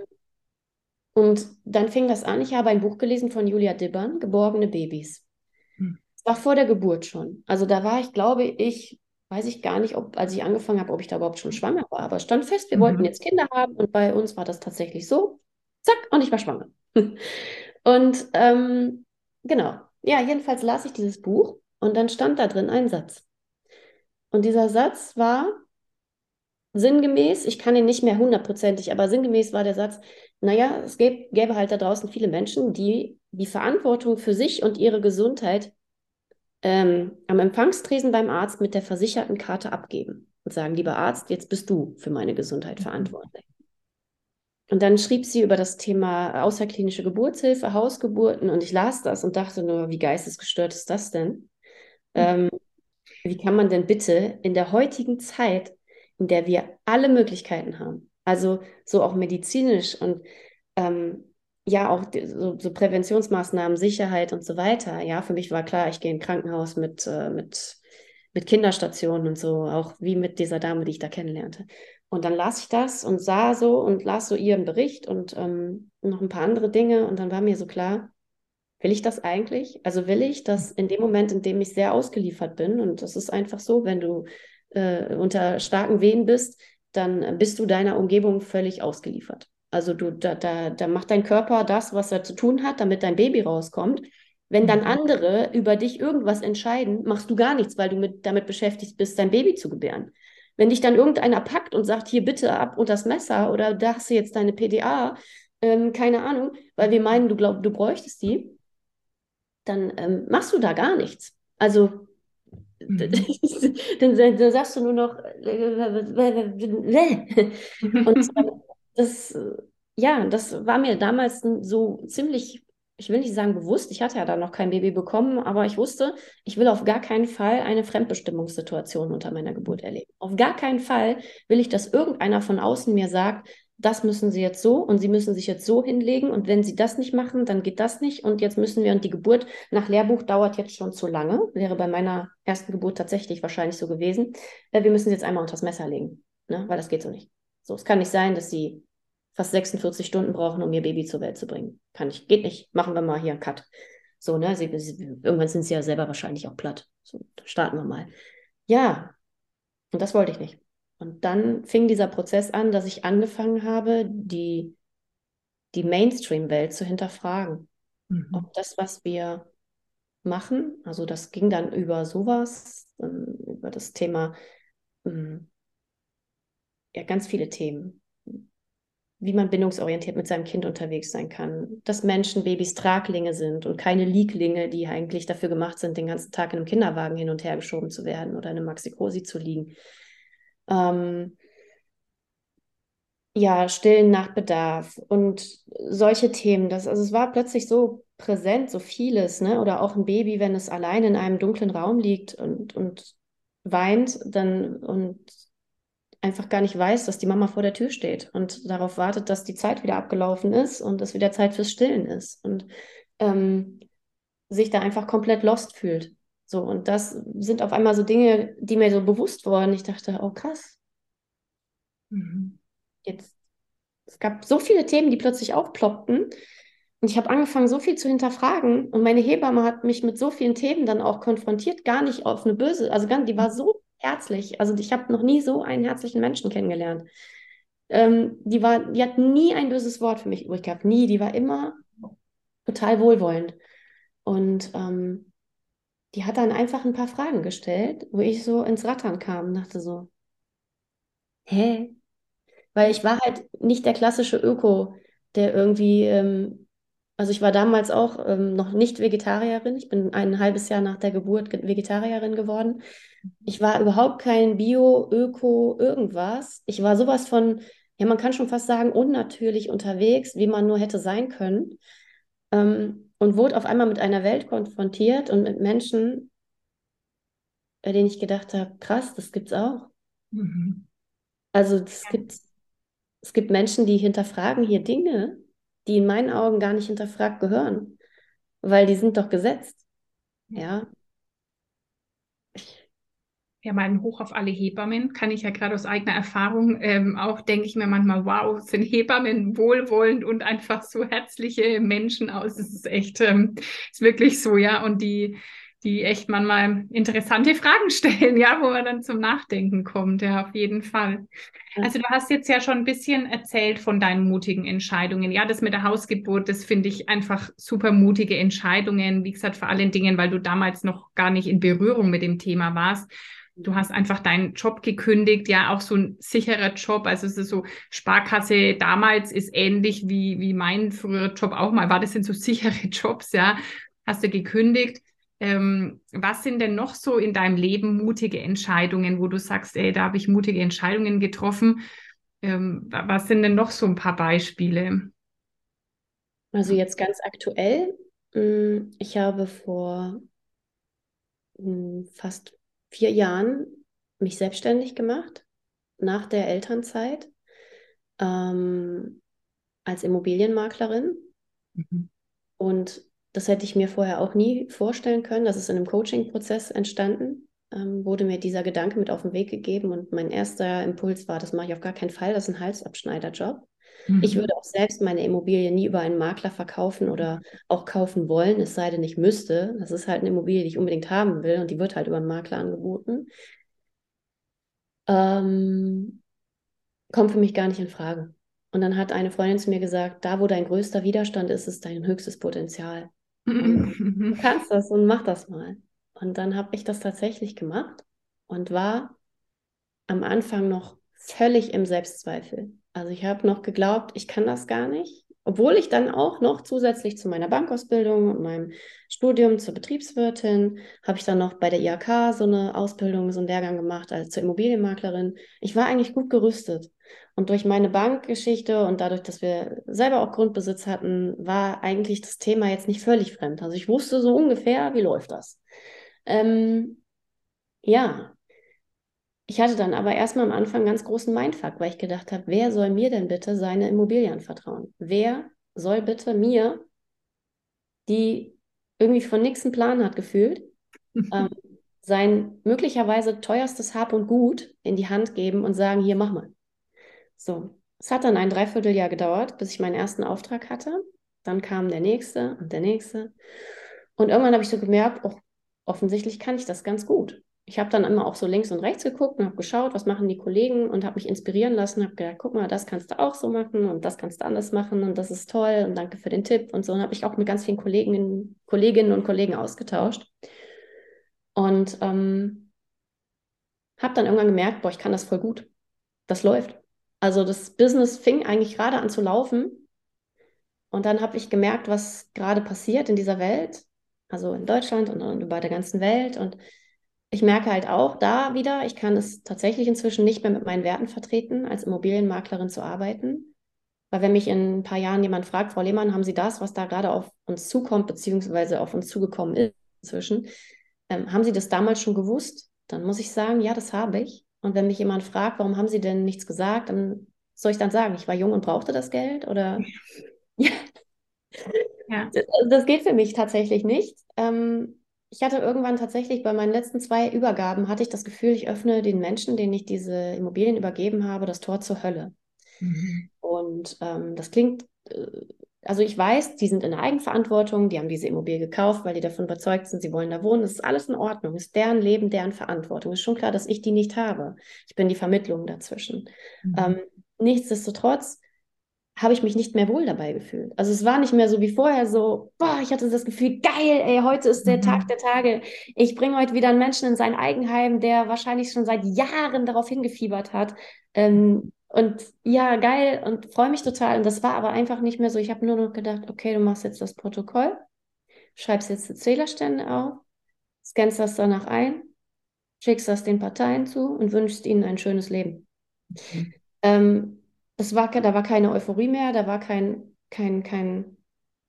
und dann fing das an. Ich habe ein Buch gelesen von Julia Dibbern, Geborgene Babys. Mhm. Das war vor der Geburt schon. Also da war ich, glaube ich, weiß ich gar nicht, ob, als ich angefangen habe, ob ich da überhaupt schon schwanger war. Aber stand fest, wir mhm. wollten jetzt Kinder haben und bei uns war das tatsächlich so. Zack, und ich war schwanger. und ähm, genau. Ja, jedenfalls las ich dieses Buch und dann stand da drin ein Satz. Und dieser Satz war sinngemäß, ich kann ihn nicht mehr hundertprozentig, aber sinngemäß war der Satz, naja, es gäbe, gäbe halt da draußen viele Menschen, die die Verantwortung für sich und ihre Gesundheit ähm, am Empfangstresen beim Arzt mit der versicherten Karte abgeben und sagen, lieber Arzt, jetzt bist du für meine Gesundheit mhm. verantwortlich. Und dann schrieb sie über das Thema außerklinische Geburtshilfe, Hausgeburten und ich las das und dachte nur, wie geistesgestört ist das denn? Mhm. Ähm, wie kann man denn bitte in der heutigen Zeit, in der wir alle Möglichkeiten haben, also so auch medizinisch und ähm, ja auch so, so, Präventionsmaßnahmen, Sicherheit und so weiter. Ja, für mich war klar, ich gehe in ein Krankenhaus mit, äh, mit, mit Kinderstationen und so, auch wie mit dieser Dame, die ich da kennenlernte. Und dann las ich das und sah so und las so ihren Bericht und ähm, noch ein paar andere Dinge und dann war mir so klar, Will ich das eigentlich? Also will ich, dass in dem Moment, in dem ich sehr ausgeliefert bin, und das ist einfach so, wenn du äh, unter starken Wehen bist, dann bist du deiner Umgebung völlig ausgeliefert. Also du, da, da, da macht dein Körper das, was er zu tun hat, damit dein Baby rauskommt. Wenn dann mhm. andere über dich irgendwas entscheiden, machst du gar nichts, weil du mit, damit beschäftigt bist, dein Baby zu gebären. Wenn dich dann irgendeiner packt und sagt, hier bitte ab und das Messer oder da hast du jetzt deine PDA, ähm, keine Ahnung, weil wir meinen, du glaubst, du bräuchtest die, dann ähm, machst du da gar nichts. Also mhm. dann, dann, sagst du nur noch und das ja, das war mir damals so ziemlich ich will nicht sagen bewusst, ich hatte ja dann noch kein Baby bekommen, aber ich wusste, ich will auf gar keinen Fall eine Fremdbestimmungssituation unter meiner Geburt erleben. Auf gar keinen Fall will ich, dass irgendeiner von außen mir sagt, das müssen Sie jetzt so und Sie müssen sich jetzt so hinlegen und wenn Sie das nicht machen, dann geht das nicht und jetzt müssen wir und die Geburt nach Lehrbuch dauert jetzt schon zu lange, wäre bei meiner ersten Geburt tatsächlich wahrscheinlich so gewesen. Äh, wir müssen jetzt einmal unter das Messer legen, ne? weil das geht so nicht. So, es kann nicht sein, dass Sie fast 46 Stunden brauchen, um ihr Baby zur Welt zu bringen. Kann ich, geht nicht. Machen wir mal hier einen Cut. So, ne? Sie, sie, irgendwann sind sie ja selber wahrscheinlich auch platt. So, starten wir mal. Ja, und das wollte ich nicht. Und dann fing dieser Prozess an, dass ich angefangen habe, die, die Mainstream-Welt zu hinterfragen. Mhm. Ob das, was wir machen, also das ging dann über sowas, über das Thema, ähm, ja, ganz viele Themen wie man bindungsorientiert mit seinem Kind unterwegs sein kann, dass Menschen Babys Traglinge sind und keine Lieglinge, die eigentlich dafür gemacht sind, den ganzen Tag in einem Kinderwagen hin und her geschoben zu werden oder in einem Maxikosi zu liegen. Ähm, ja, stillen nach Bedarf und solche Themen. Das, also es war plötzlich so präsent, so vieles, ne? Oder auch ein Baby, wenn es allein in einem dunklen Raum liegt und, und weint, dann und einfach gar nicht weiß, dass die Mama vor der Tür steht und darauf wartet, dass die Zeit wieder abgelaufen ist und es wieder Zeit fürs Stillen ist und ähm, sich da einfach komplett lost fühlt. So, und das sind auf einmal so Dinge, die mir so bewusst wurden. Ich dachte, oh krass. Mhm. Jetzt, es gab so viele Themen, die plötzlich aufploppten. Und ich habe angefangen, so viel zu hinterfragen. Und meine Hebamme hat mich mit so vielen Themen dann auch konfrontiert, gar nicht auf eine böse, also die war so herzlich. Also ich habe noch nie so einen herzlichen Menschen kennengelernt. Ähm, die, war, die hat nie ein böses Wort für mich übrig gehabt. Nie. Die war immer total wohlwollend. Und ähm, die hat dann einfach ein paar Fragen gestellt, wo ich so ins Rattern kam und dachte so, hä? Weil ich war halt nicht der klassische Öko, der irgendwie, ähm, also ich war damals auch ähm, noch nicht Vegetarierin. Ich bin ein halbes Jahr nach der Geburt Vegetarierin geworden. Ich war überhaupt kein Bio, Öko, irgendwas. Ich war sowas von, ja, man kann schon fast sagen, unnatürlich unterwegs, wie man nur hätte sein können. Ähm, und wurde auf einmal mit einer Welt konfrontiert und mit Menschen, bei denen ich gedacht habe, krass, das gibt's auch. Mhm. Also es ja. gibt, es gibt Menschen, die hinterfragen hier Dinge, die in meinen Augen gar nicht hinterfragt gehören, weil die sind doch gesetzt. Ja, ja, mal Hoch auf alle Hebammen, kann ich ja gerade aus eigener Erfahrung ähm, auch, denke ich mir manchmal, wow, sind Hebammen wohlwollend und einfach so herzliche Menschen aus. Das ist echt, ähm, ist wirklich so, ja. Und die, die echt manchmal interessante Fragen stellen, ja, wo man dann zum Nachdenken kommt, ja, auf jeden Fall. Also du hast jetzt ja schon ein bisschen erzählt von deinen mutigen Entscheidungen. Ja, das mit der Hausgeburt, das finde ich einfach super mutige Entscheidungen. Wie gesagt, vor allen Dingen, weil du damals noch gar nicht in Berührung mit dem Thema warst du hast einfach deinen Job gekündigt, ja, auch so ein sicherer Job. Also es ist so, Sparkasse damals ist ähnlich wie, wie mein früherer Job auch mal war. Das sind so sichere Jobs, ja. Hast du gekündigt. Ähm, was sind denn noch so in deinem Leben mutige Entscheidungen, wo du sagst, ey, da habe ich mutige Entscheidungen getroffen? Ähm, was sind denn noch so ein paar Beispiele? Also jetzt ganz aktuell. Hm, ich habe vor hm, fast vier Jahren mich selbstständig gemacht, nach der Elternzeit, ähm, als Immobilienmaklerin. Mhm. Und das hätte ich mir vorher auch nie vorstellen können. Das ist in einem Coaching-Prozess entstanden. Ähm, wurde mir dieser Gedanke mit auf den Weg gegeben und mein erster Impuls war, das mache ich auf gar keinen Fall, das ist ein Halsabschneiderjob. Mhm. Ich würde auch selbst meine Immobilie nie über einen Makler verkaufen oder auch kaufen wollen, es sei denn, ich müsste. Das ist halt eine Immobilie, die ich unbedingt haben will und die wird halt über einen Makler angeboten. Ähm, kommt für mich gar nicht in Frage. Und dann hat eine Freundin zu mir gesagt, da wo dein größter Widerstand ist, ist dein höchstes Potenzial. du kannst das und mach das mal. Und dann habe ich das tatsächlich gemacht und war am Anfang noch völlig im Selbstzweifel. Also ich habe noch geglaubt, ich kann das gar nicht. Obwohl ich dann auch noch zusätzlich zu meiner Bankausbildung und meinem Studium zur Betriebswirtin, habe ich dann noch bei der IHK so eine Ausbildung, so einen Lehrgang gemacht als zur Immobilienmaklerin. Ich war eigentlich gut gerüstet. Und durch meine Bankgeschichte und dadurch, dass wir selber auch Grundbesitz hatten, war eigentlich das Thema jetzt nicht völlig fremd. Also ich wusste so ungefähr, wie läuft das. Ähm, ja, ich hatte dann aber erstmal am Anfang einen ganz großen Mindfuck, weil ich gedacht habe, wer soll mir denn bitte seine Immobilien vertrauen? Wer soll bitte mir, die irgendwie von nichts einen Plan hat gefühlt, ähm, sein möglicherweise teuerstes Hab und Gut in die Hand geben und sagen, hier, mach mal. So, es hat dann ein Dreivierteljahr gedauert, bis ich meinen ersten Auftrag hatte. Dann kam der nächste und der nächste. Und irgendwann habe ich so gemerkt, oh, offensichtlich kann ich das ganz gut ich habe dann immer auch so links und rechts geguckt und habe geschaut, was machen die Kollegen und habe mich inspirieren lassen, habe gedacht, guck mal, das kannst du auch so machen und das kannst du anders machen und das ist toll und danke für den Tipp und so. Und habe ich auch mit ganz vielen Kolleginnen, Kolleginnen und Kollegen ausgetauscht. Und ähm, habe dann irgendwann gemerkt, boah, ich kann das voll gut. Das läuft. Also das Business fing eigentlich gerade an zu laufen. Und dann habe ich gemerkt, was gerade passiert in dieser Welt, also in Deutschland und, und über der ganzen Welt. Und ich merke halt auch da wieder, ich kann es tatsächlich inzwischen nicht mehr mit meinen Werten vertreten, als Immobilienmaklerin zu arbeiten. Weil wenn mich in ein paar Jahren jemand fragt, Frau Lehmann, haben Sie das, was da gerade auf uns zukommt, beziehungsweise auf uns zugekommen ist inzwischen, ähm, haben Sie das damals schon gewusst? Dann muss ich sagen, ja, das habe ich. Und wenn mich jemand fragt, warum haben Sie denn nichts gesagt, dann soll ich dann sagen, ich war jung und brauchte das Geld oder ja. ja. Das geht für mich tatsächlich nicht. Ähm, ich hatte irgendwann tatsächlich bei meinen letzten zwei Übergaben, hatte ich das Gefühl, ich öffne den Menschen, denen ich diese Immobilien übergeben habe, das Tor zur Hölle. Mhm. Und ähm, das klingt, äh, also ich weiß, die sind in der Eigenverantwortung, die haben diese Immobilie gekauft, weil die davon überzeugt sind, sie wollen da wohnen. Das ist alles in Ordnung, ist deren Leben, deren Verantwortung. Ist schon klar, dass ich die nicht habe. Ich bin die Vermittlung dazwischen. Mhm. Ähm, nichtsdestotrotz habe ich mich nicht mehr wohl dabei gefühlt. Also es war nicht mehr so wie vorher so, boah, ich hatte das Gefühl, geil, ey, heute ist der mhm. Tag der Tage. Ich bringe heute wieder einen Menschen in sein Eigenheim, der wahrscheinlich schon seit Jahren darauf hingefiebert hat. Ähm, und ja, geil und freue mich total. Und das war aber einfach nicht mehr so. Ich habe nur noch gedacht, okay, du machst jetzt das Protokoll, schreibst jetzt die Zählerstände auf, scannst das danach ein, schickst das den Parteien zu und wünschst ihnen ein schönes Leben. Mhm. Ähm, das war, da war keine Euphorie mehr, da war kein, kein, kein,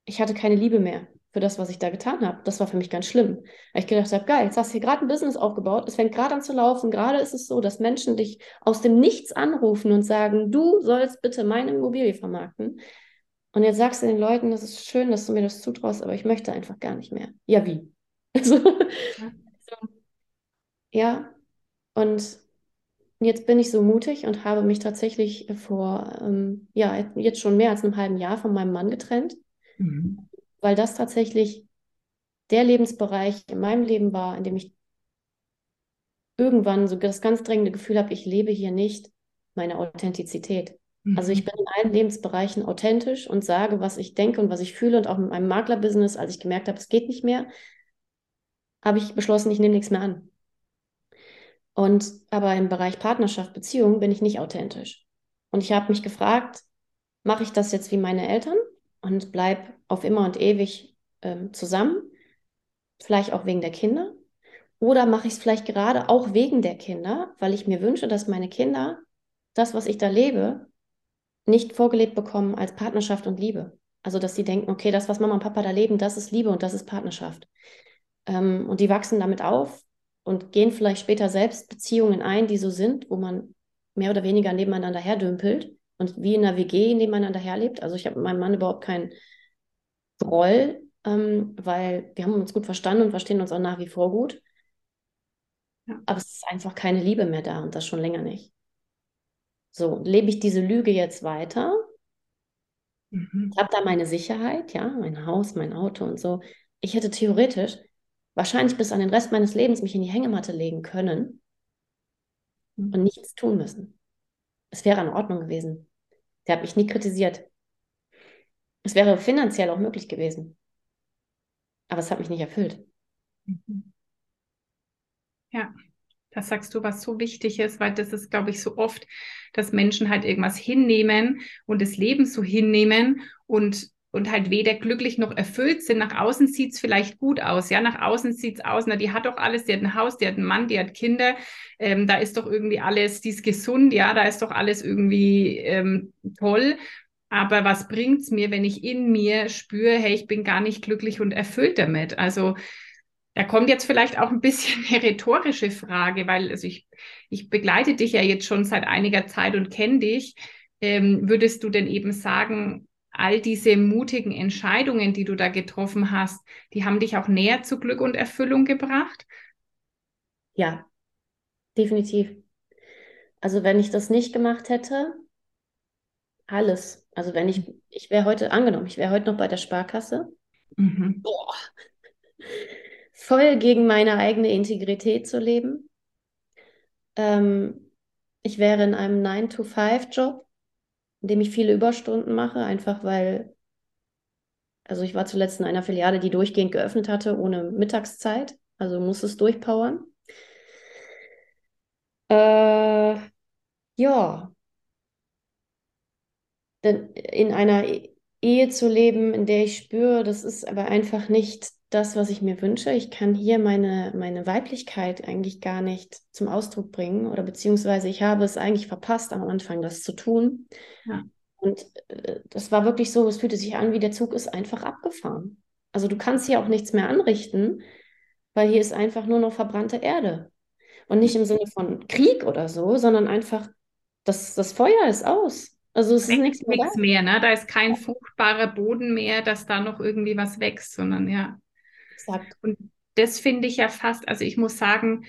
ich hatte keine Liebe mehr für das, was ich da getan habe. Das war für mich ganz schlimm. Weil ich gedacht habe, geil, jetzt hast du hier gerade ein Business aufgebaut, es fängt gerade an zu laufen, gerade ist es so, dass Menschen dich aus dem Nichts anrufen und sagen, du sollst bitte meine Immobilie vermarkten. Und jetzt sagst du den Leuten, das ist schön, dass du mir das zutraust, aber ich möchte einfach gar nicht mehr. Ja, wie? Also, ja, und jetzt bin ich so mutig und habe mich tatsächlich vor, ähm, ja, jetzt schon mehr als einem halben Jahr von meinem Mann getrennt, mhm. weil das tatsächlich der Lebensbereich in meinem Leben war, in dem ich irgendwann so das ganz drängende Gefühl habe, ich lebe hier nicht meine Authentizität. Mhm. Also ich bin in allen Lebensbereichen authentisch und sage, was ich denke und was ich fühle und auch mit meinem Maklerbusiness, als ich gemerkt habe, es geht nicht mehr, habe ich beschlossen, ich nehme nichts mehr an. Und aber im Bereich Partnerschaft, Beziehung bin ich nicht authentisch. Und ich habe mich gefragt, mache ich das jetzt wie meine Eltern und bleib auf immer und ewig ähm, zusammen, vielleicht auch wegen der Kinder, oder mache ich es vielleicht gerade auch wegen der Kinder, weil ich mir wünsche, dass meine Kinder das, was ich da lebe, nicht vorgelebt bekommen als Partnerschaft und Liebe. Also, dass sie denken, okay, das, was Mama und Papa da leben, das ist Liebe und das ist Partnerschaft. Ähm, und die wachsen damit auf und gehen vielleicht später selbst Beziehungen ein, die so sind, wo man mehr oder weniger nebeneinander herdümpelt und wie in einer WG nebeneinander herlebt. Also ich habe mit meinem Mann überhaupt keinen Groll, ähm, weil wir haben uns gut verstanden und verstehen uns auch nach wie vor gut. Ja. Aber es ist einfach keine Liebe mehr da und das schon länger nicht. So, lebe ich diese Lüge jetzt weiter? Mhm. Ich habe da meine Sicherheit, ja, mein Haus, mein Auto und so. Ich hätte theoretisch wahrscheinlich bis an den Rest meines Lebens mich in die Hängematte legen können mhm. und nichts tun müssen. Es wäre in Ordnung gewesen. Der hat mich nie kritisiert. Es wäre finanziell auch möglich gewesen. Aber es hat mich nicht erfüllt. Mhm. Ja, Das sagst du, was so wichtig ist, weil das ist, glaube ich, so oft, dass Menschen halt irgendwas hinnehmen und das Leben so hinnehmen und und halt weder glücklich noch erfüllt sind. Nach außen sieht es vielleicht gut aus. Ja, nach außen sieht es aus, na, die hat doch alles, die hat ein Haus, die hat einen Mann, die hat Kinder, ähm, da ist doch irgendwie alles, die ist gesund, ja, da ist doch alles irgendwie ähm, toll. Aber was bringt es mir, wenn ich in mir spüre, hey, ich bin gar nicht glücklich und erfüllt damit? Also da kommt jetzt vielleicht auch ein bisschen eine rhetorische Frage, weil also ich, ich begleite dich ja jetzt schon seit einiger Zeit und kenne dich. Ähm, würdest du denn eben sagen, all diese mutigen Entscheidungen, die du da getroffen hast, die haben dich auch näher zu Glück und Erfüllung gebracht? Ja, definitiv. Also wenn ich das nicht gemacht hätte, alles. Also wenn ich, ich wäre heute, angenommen, ich wäre heute noch bei der Sparkasse. Mhm. Boah. Voll gegen meine eigene Integrität zu leben. Ähm, ich wäre in einem 9-to-5-Job indem ich viele Überstunden mache, einfach weil, also ich war zuletzt in einer Filiale, die durchgehend geöffnet hatte, ohne Mittagszeit, also muss es durchpowern. Äh, ja, denn in einer Ehe zu leben, in der ich spüre, das ist aber einfach nicht das, was ich mir wünsche. Ich kann hier meine, meine Weiblichkeit eigentlich gar nicht zum Ausdruck bringen oder beziehungsweise ich habe es eigentlich verpasst, am Anfang das zu tun. Ja. Und äh, das war wirklich so, es fühlte sich an, wie der Zug ist einfach abgefahren. Also du kannst hier auch nichts mehr anrichten, weil hier ist einfach nur noch verbrannte Erde. Und nicht im Sinne von Krieg oder so, sondern einfach, das, das Feuer ist aus. Also es ist nichts mehr, mehr, ne? Da ist kein fruchtbarer Boden mehr, dass da noch irgendwie was wächst, sondern ja. Exakt. Und das finde ich ja fast, also ich muss sagen,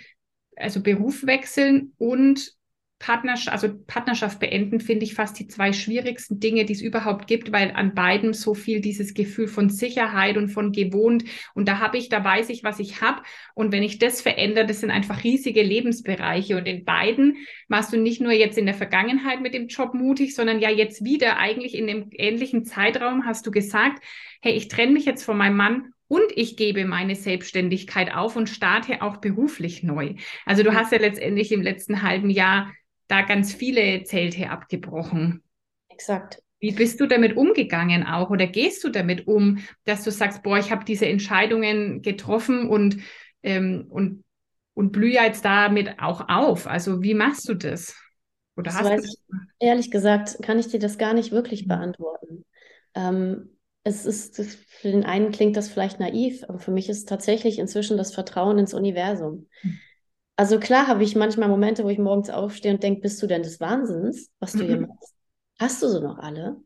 also Beruf wechseln und Partnerschaft, also Partnerschaft beenden, finde ich fast die zwei schwierigsten Dinge, die es überhaupt gibt, weil an beiden so viel dieses Gefühl von Sicherheit und von gewohnt. Und da habe ich, da weiß ich, was ich habe und wenn ich das verändere, das sind einfach riesige Lebensbereiche. Und in beiden warst du nicht nur jetzt in der Vergangenheit mit dem Job mutig, sondern ja jetzt wieder eigentlich in dem ähnlichen Zeitraum hast du gesagt, hey, ich trenne mich jetzt von meinem Mann und ich gebe meine Selbstständigkeit auf und starte auch beruflich neu. Also du hast ja letztendlich im letzten halben Jahr da ganz viele Zelte abgebrochen. Exakt. Wie bist du damit umgegangen auch oder gehst du damit um, dass du sagst, boah, ich habe diese Entscheidungen getroffen und, ähm, und, und blühe jetzt damit auch auf? Also wie machst du das? Oder das hast du das? ehrlich gesagt, kann ich dir das gar nicht wirklich beantworten. Ähm, es ist, für den einen klingt das vielleicht naiv, aber für mich ist tatsächlich inzwischen das Vertrauen ins Universum. Hm. Also klar habe ich manchmal Momente, wo ich morgens aufstehe und denke, bist du denn des Wahnsinns, was du hier mhm. machst? Hast du sie noch alle?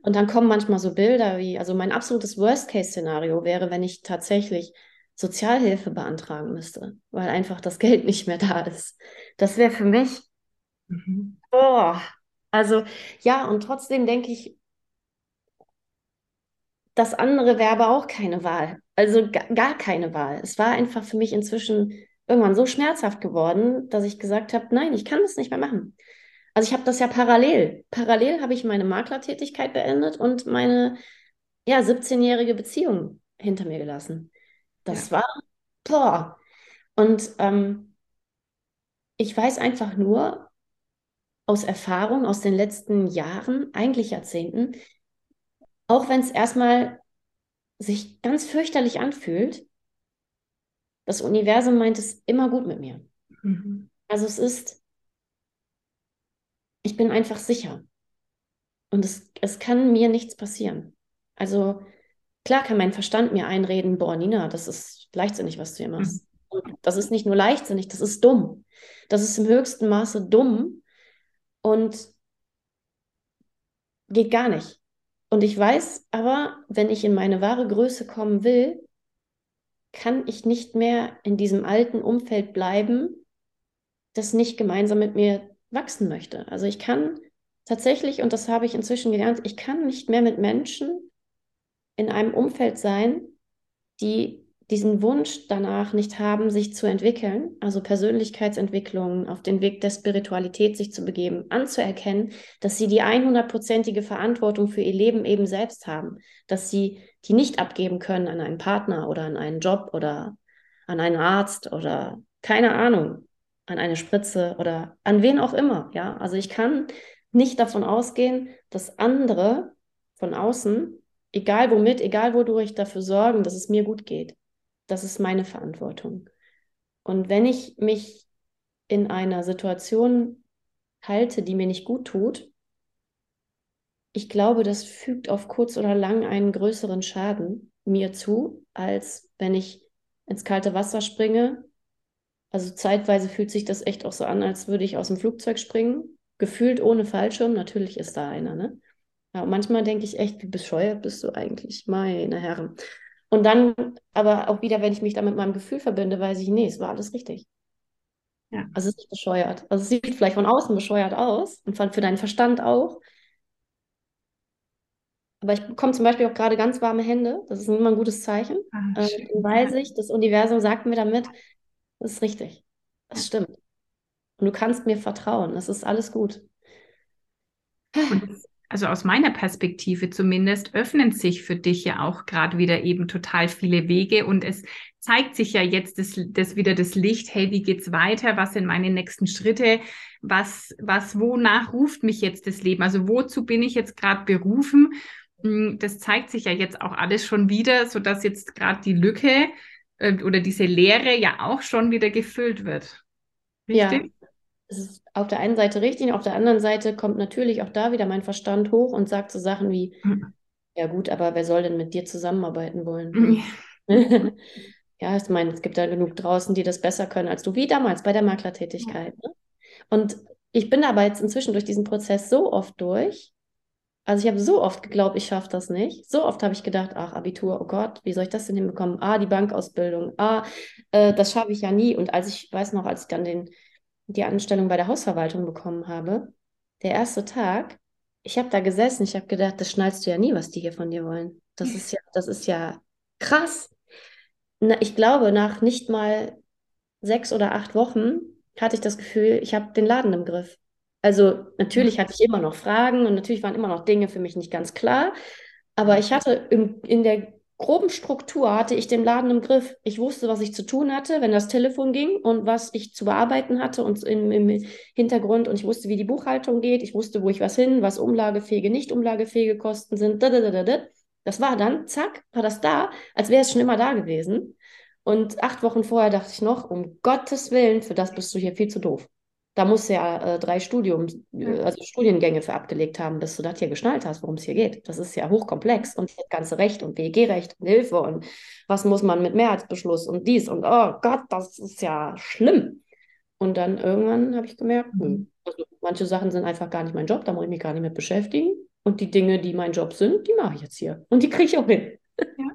Und dann kommen manchmal so Bilder wie, also mein absolutes Worst-Case-Szenario wäre, wenn ich tatsächlich Sozialhilfe beantragen müsste, weil einfach das Geld nicht mehr da ist. Das wäre für mich, mhm. oh, also ja, und trotzdem denke ich, das andere wäre aber auch keine Wahl. Also gar keine Wahl. Es war einfach für mich inzwischen irgendwann so schmerzhaft geworden, dass ich gesagt habe, nein, ich kann das nicht mehr machen. Also ich habe das ja parallel. Parallel habe ich meine Maklertätigkeit beendet und meine ja, 17-jährige Beziehung hinter mir gelassen. Das ja. war, boah. Und ähm, ich weiß einfach nur aus Erfahrung aus den letzten Jahren, eigentlich Jahrzehnten, auch wenn es erstmal sich ganz fürchterlich anfühlt, das Universum meint es immer gut mit mir. Mhm. Also es ist, ich bin einfach sicher. Und es, es kann mir nichts passieren. Also klar kann mein Verstand mir einreden, boah, Nina, das ist leichtsinnig, was du hier machst. Mhm. das ist nicht nur leichtsinnig, das ist dumm. Das ist im höchsten Maße dumm und geht gar nicht. Und ich weiß aber, wenn ich in meine wahre Größe kommen will, kann ich nicht mehr in diesem alten Umfeld bleiben, das nicht gemeinsam mit mir wachsen möchte. Also ich kann tatsächlich, und das habe ich inzwischen gelernt, ich kann nicht mehr mit Menschen in einem Umfeld sein, die diesen Wunsch danach nicht haben, sich zu entwickeln, also Persönlichkeitsentwicklung, auf den Weg der Spiritualität sich zu begeben, anzuerkennen, dass sie die 100%ige Verantwortung für ihr Leben eben selbst haben, dass sie die nicht abgeben können an einen Partner oder an einen Job oder an einen Arzt oder keine Ahnung. an eine Spritze oder an wen auch immer. Ja, also ich kann nicht davon ausgehen, dass andere von außen, egal womit, egal wodurch, dafür sorgen, dass es mir gut geht. Das ist meine Verantwortung. Und wenn ich mich in einer Situation halte, die mir nicht gut tut, ich glaube, das fügt auf kurz oder lang einen größeren Schaden mir zu, als wenn ich ins kalte Wasser springe. Also zeitweise fühlt sich das echt auch so an, als würde ich aus dem Flugzeug springen. Gefühlt ohne Fallschirm, natürlich ist da einer, ne? Und manchmal denke ich echt, wie bescheuert bist du eigentlich, meine Herren. Und dann aber auch wieder, wenn ich mich da mit meinem Gefühl verbinde, weiß ich, nee, es war alles richtig. Ja. Also es ist nicht bescheuert. Also es sieht vielleicht von außen bescheuert aus und für deinen Verstand auch. Aber ich bekomme zum Beispiel auch gerade ganz warme Hände. Das ist immer ein gutes Zeichen. Ah, dann weiß ich, das Universum sagt mir damit, das ist richtig. Das stimmt. Und du kannst mir vertrauen. Das ist alles gut. Und also aus meiner Perspektive zumindest, öffnen sich für dich ja auch gerade wieder eben total viele Wege und es zeigt sich ja jetzt das, das wieder das Licht, hey, wie geht's weiter? Was sind meine nächsten Schritte? Was, was, wonach ruft mich jetzt das Leben? Also wozu bin ich jetzt gerade berufen? Hm, das zeigt sich ja jetzt auch alles schon wieder, so dass jetzt gerade die Lücke äh, oder diese Leere ja auch schon wieder gefüllt wird. Richtig? Ja es ist auf der einen Seite richtig, auf der anderen Seite kommt natürlich auch da wieder mein Verstand hoch und sagt so Sachen wie, mhm. ja gut, aber wer soll denn mit dir zusammenarbeiten wollen? Mhm. ja, ich meine, es gibt da genug draußen, die das besser können als du, wie damals bei der Maklertätigkeit. Ne? Und ich bin aber jetzt inzwischen durch diesen Prozess so oft durch. Also ich habe so oft geglaubt, ich schaffe das nicht. So oft habe ich gedacht, ach, Abitur, oh Gott, wie soll ich das denn hinbekommen? Ah, die Bankausbildung, ah, äh, das schaffe ich ja nie. Und als ich weiß noch, als ich dann den die Anstellung bei der Hausverwaltung bekommen habe, der erste Tag, ich habe da gesessen, ich habe gedacht, das schnallst du ja nie, was die hier von dir wollen. Das ist ja, das ist ja krass. Na, ich glaube, nach nicht mal sechs oder acht Wochen hatte ich das Gefühl, ich habe den Laden im Griff. Also natürlich hatte ich immer noch Fragen und natürlich waren immer noch Dinge für mich nicht ganz klar, aber ich hatte im, in der groben Struktur hatte ich den Laden im Griff. Ich wusste, was ich zu tun hatte, wenn das Telefon ging und was ich zu bearbeiten hatte und im, im Hintergrund. Und ich wusste, wie die Buchhaltung geht. Ich wusste, wo ich was hin, was umlagefähige, nicht umlagefähige Kosten sind. Das war dann, zack, war das da, als wäre es schon immer da gewesen. Und acht Wochen vorher dachte ich noch, um Gottes Willen, für das bist du hier viel zu doof. Da musst du ja äh, drei Studium, äh, also Studiengänge für abgelegt haben, bis du das hier geschnallt hast, worum es hier geht. Das ist ja hochkomplex und das ganze Recht und BEG-Recht und Hilfe und was muss man mit Mehrheitsbeschluss und dies und oh Gott, das ist ja schlimm. Und dann irgendwann habe ich gemerkt, mhm. also manche Sachen sind einfach gar nicht mein Job, da muss ich mich gar nicht mit beschäftigen. Und die Dinge, die mein Job sind, die mache ich jetzt hier. Und die kriege ich auch hin. Ja.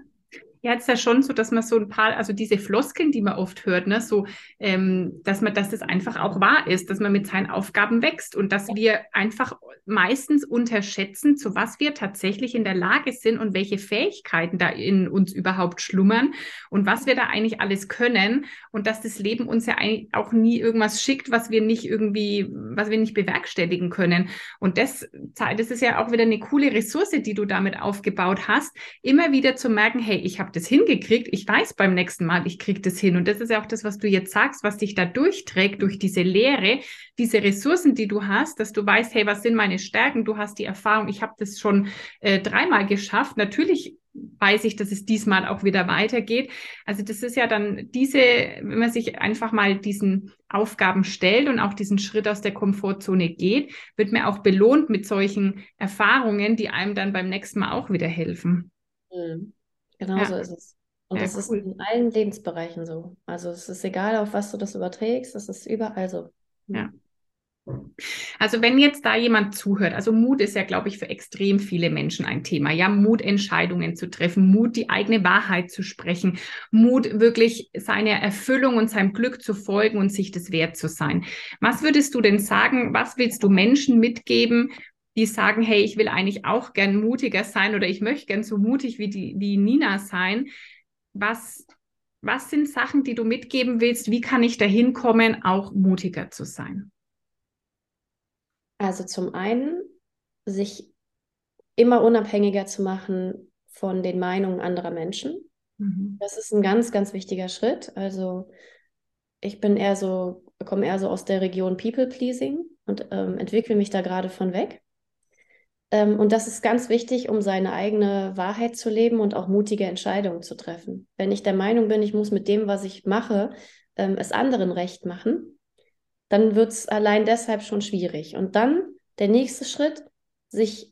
Ja, es ist ja schon so, dass man so ein paar, also diese Floskeln, die man oft hört, ne, so, ähm, dass man, dass das einfach auch wahr ist, dass man mit seinen Aufgaben wächst und dass wir einfach meistens unterschätzen, zu was wir tatsächlich in der Lage sind und welche Fähigkeiten da in uns überhaupt schlummern und was wir da eigentlich alles können und dass das Leben uns ja eigentlich auch nie irgendwas schickt, was wir nicht irgendwie, was wir nicht bewerkstelligen können. Und das, das ist ja auch wieder eine coole Ressource, die du damit aufgebaut hast, immer wieder zu merken, hey, ich habe das hingekriegt, ich weiß beim nächsten Mal, ich kriege das hin. Und das ist ja auch das, was du jetzt sagst, was dich da durchträgt, durch diese Lehre, diese Ressourcen, die du hast, dass du weißt, hey, was sind meine Stärken? Du hast die Erfahrung, ich habe das schon äh, dreimal geschafft. Natürlich weiß ich, dass es diesmal auch wieder weitergeht. Also das ist ja dann diese, wenn man sich einfach mal diesen Aufgaben stellt und auch diesen Schritt aus der Komfortzone geht, wird man auch belohnt mit solchen Erfahrungen, die einem dann beim nächsten Mal auch wieder helfen. Mhm. Genau ja. so ist es. Und ja, das cool. ist in allen Lebensbereichen so. Also es ist egal, auf was du das überträgst, das ist überall so. Ja. Also wenn jetzt da jemand zuhört, also Mut ist ja, glaube ich, für extrem viele Menschen ein Thema. Ja, Mut, Entscheidungen zu treffen, Mut, die eigene Wahrheit zu sprechen, Mut, wirklich seiner Erfüllung und seinem Glück zu folgen und sich das wert zu sein. Was würdest du denn sagen, was willst du Menschen mitgeben, die sagen, hey, ich will eigentlich auch gern mutiger sein oder ich möchte gern so mutig wie die wie Nina sein. Was, was sind Sachen, die du mitgeben willst? Wie kann ich dahin kommen, auch mutiger zu sein? Also zum einen, sich immer unabhängiger zu machen von den Meinungen anderer Menschen. Mhm. Das ist ein ganz, ganz wichtiger Schritt. Also ich bin eher so, komme eher so aus der Region People Pleasing und ähm, entwickle mich da gerade von weg. Ähm, und das ist ganz wichtig, um seine eigene Wahrheit zu leben und auch mutige Entscheidungen zu treffen. Wenn ich der Meinung bin, ich muss mit dem, was ich mache, ähm, es anderen recht machen, dann wird es allein deshalb schon schwierig. Und dann der nächste Schritt, sich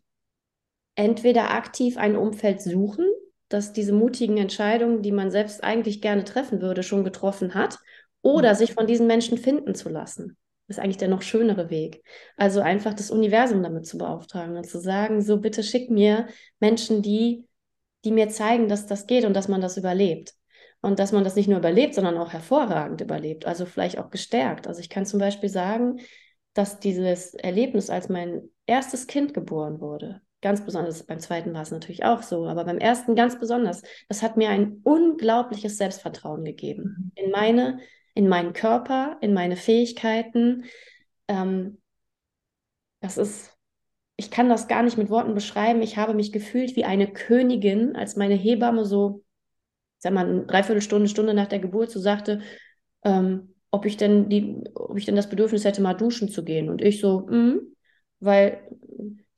entweder aktiv ein Umfeld suchen, das diese mutigen Entscheidungen, die man selbst eigentlich gerne treffen würde, schon getroffen hat, oder mhm. sich von diesen Menschen finden zu lassen. Ist eigentlich der noch schönere Weg. Also einfach das Universum damit zu beauftragen und zu sagen, so bitte schick mir Menschen, die, die mir zeigen, dass das geht und dass man das überlebt. Und dass man das nicht nur überlebt, sondern auch hervorragend überlebt, also vielleicht auch gestärkt. Also ich kann zum Beispiel sagen, dass dieses Erlebnis, als mein erstes Kind geboren wurde, ganz besonders, beim zweiten war es natürlich auch so, aber beim ersten ganz besonders, das hat mir ein unglaubliches Selbstvertrauen gegeben mhm. in meine, in meinen Körper, in meine Fähigkeiten. Ähm, das ist, ich kann das gar nicht mit Worten beschreiben. Ich habe mich gefühlt wie eine Königin, als meine Hebamme so, sag mal, eine Dreiviertelstunde, Stunde nach der Geburt so sagte, ähm, ob ich denn die, ob ich denn das Bedürfnis hätte, mal duschen zu gehen. Und ich so, mh, weil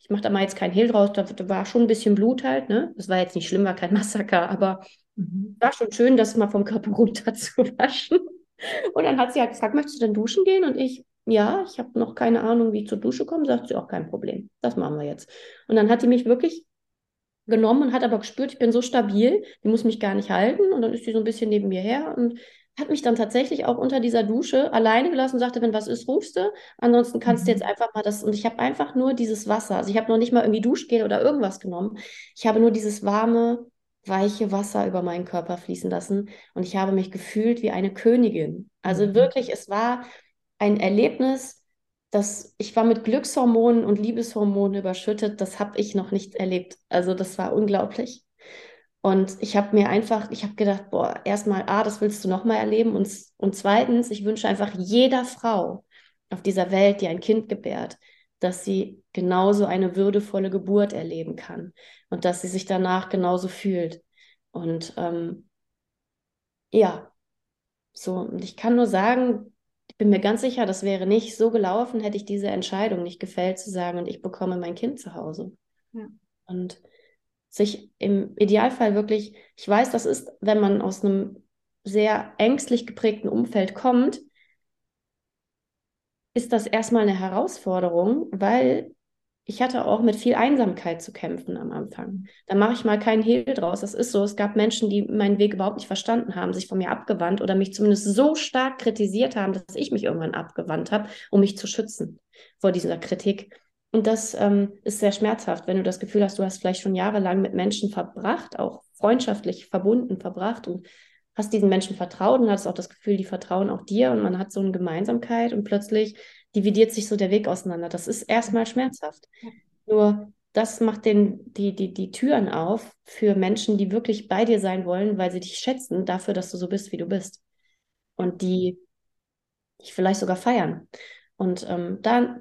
ich mache da mal jetzt kein Hehl draus, da, da, war schon ein bisschen Blut halt, ne? Das war jetzt nicht schlimm, war kein Massaker, aber mhm. war schon schön, das mal vom Körper runter zu waschen. Und dann hat sie halt gefragt, möchtest du denn duschen gehen? Und ich, ja, ich habe noch keine Ahnung, wie ich zur Dusche komme. Sagt sie, auch kein Problem. Das machen wir jetzt. Und dann hat die mich wirklich genommen und hat aber gespürt, ich bin so stabil, die muss mich gar nicht halten. Und dann ist sie so ein bisschen neben mir her und hat mich dann tatsächlich auch unter dieser Dusche alleine gelassen und sagte, wenn was ist, rufst du. Ansonsten kannst mhm. du jetzt einfach mal das. Und ich habe einfach nur dieses Wasser. Also ich habe noch nicht mal irgendwie Duschgel oder irgendwas genommen. Ich habe nur dieses warme, weiche Wasser über meinen Körper fließen lassen. Und ich habe mich gefühlt wie eine Königin. Also mhm. wirklich, es war ein Erlebnis, das ich war mit Glückshormonen und Liebeshormonen überschüttet. Das habe ich noch nicht erlebt. Also das war unglaublich. Und ich habe mir einfach, ich habe gedacht, boah, erstmal, ah, das willst du nochmal erleben. Und, und zweitens, ich wünsche einfach jeder Frau auf dieser Welt, die ein Kind gebärt, dass sie genauso eine würdevolle Geburt erleben kann und dass sie sich danach genauso fühlt. Und ähm, ja, so, und ich kann nur sagen, ich bin mir ganz sicher, das wäre nicht so gelaufen, hätte ich diese Entscheidung nicht gefällt, zu sagen, und ich bekomme mein Kind zu Hause. Ja. Und sich im Idealfall wirklich, ich weiß, das ist, wenn man aus einem sehr ängstlich geprägten Umfeld kommt, ist das erstmal eine Herausforderung, weil ich hatte auch mit viel Einsamkeit zu kämpfen am Anfang. Da mache ich mal keinen Hehl draus. Das ist so. Es gab Menschen, die meinen Weg überhaupt nicht verstanden haben, sich von mir abgewandt oder mich zumindest so stark kritisiert haben, dass ich mich irgendwann abgewandt habe, um mich zu schützen vor dieser Kritik. Und das ähm, ist sehr schmerzhaft, wenn du das Gefühl hast, du hast vielleicht schon jahrelang mit Menschen verbracht, auch freundschaftlich verbunden verbracht und hast diesen Menschen vertraut und hast auch das Gefühl, die vertrauen auch dir und man hat so eine Gemeinsamkeit und plötzlich dividiert sich so der Weg auseinander. Das ist erstmal schmerzhaft. Nur das macht den, die, die, die Türen auf für Menschen, die wirklich bei dir sein wollen, weil sie dich schätzen dafür, dass du so bist, wie du bist. Und die dich vielleicht sogar feiern. Und ähm, da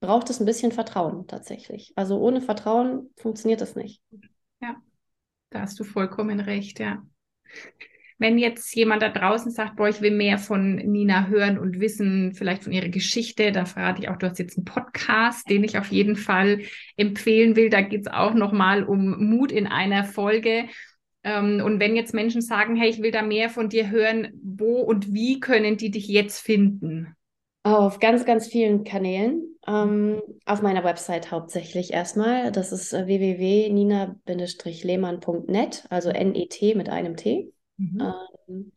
braucht es ein bisschen Vertrauen tatsächlich. Also ohne Vertrauen funktioniert das nicht. Ja, da hast du vollkommen recht, ja. Wenn jetzt jemand da draußen sagt, boah, ich will mehr von Nina hören und wissen, vielleicht von ihrer Geschichte, da verrate ich auch, du hast jetzt einen Podcast, den ich auf jeden Fall empfehlen will. Da geht es auch nochmal um Mut in einer Folge. Ähm, und wenn jetzt Menschen sagen, hey, ich will da mehr von dir hören, wo und wie können die dich jetzt finden? Auf ganz, ganz vielen Kanälen. Ähm, auf meiner Website hauptsächlich erstmal. Das ist äh, www.nina-lehmann.net, also N-E-T mit einem T. Mhm. Ähm,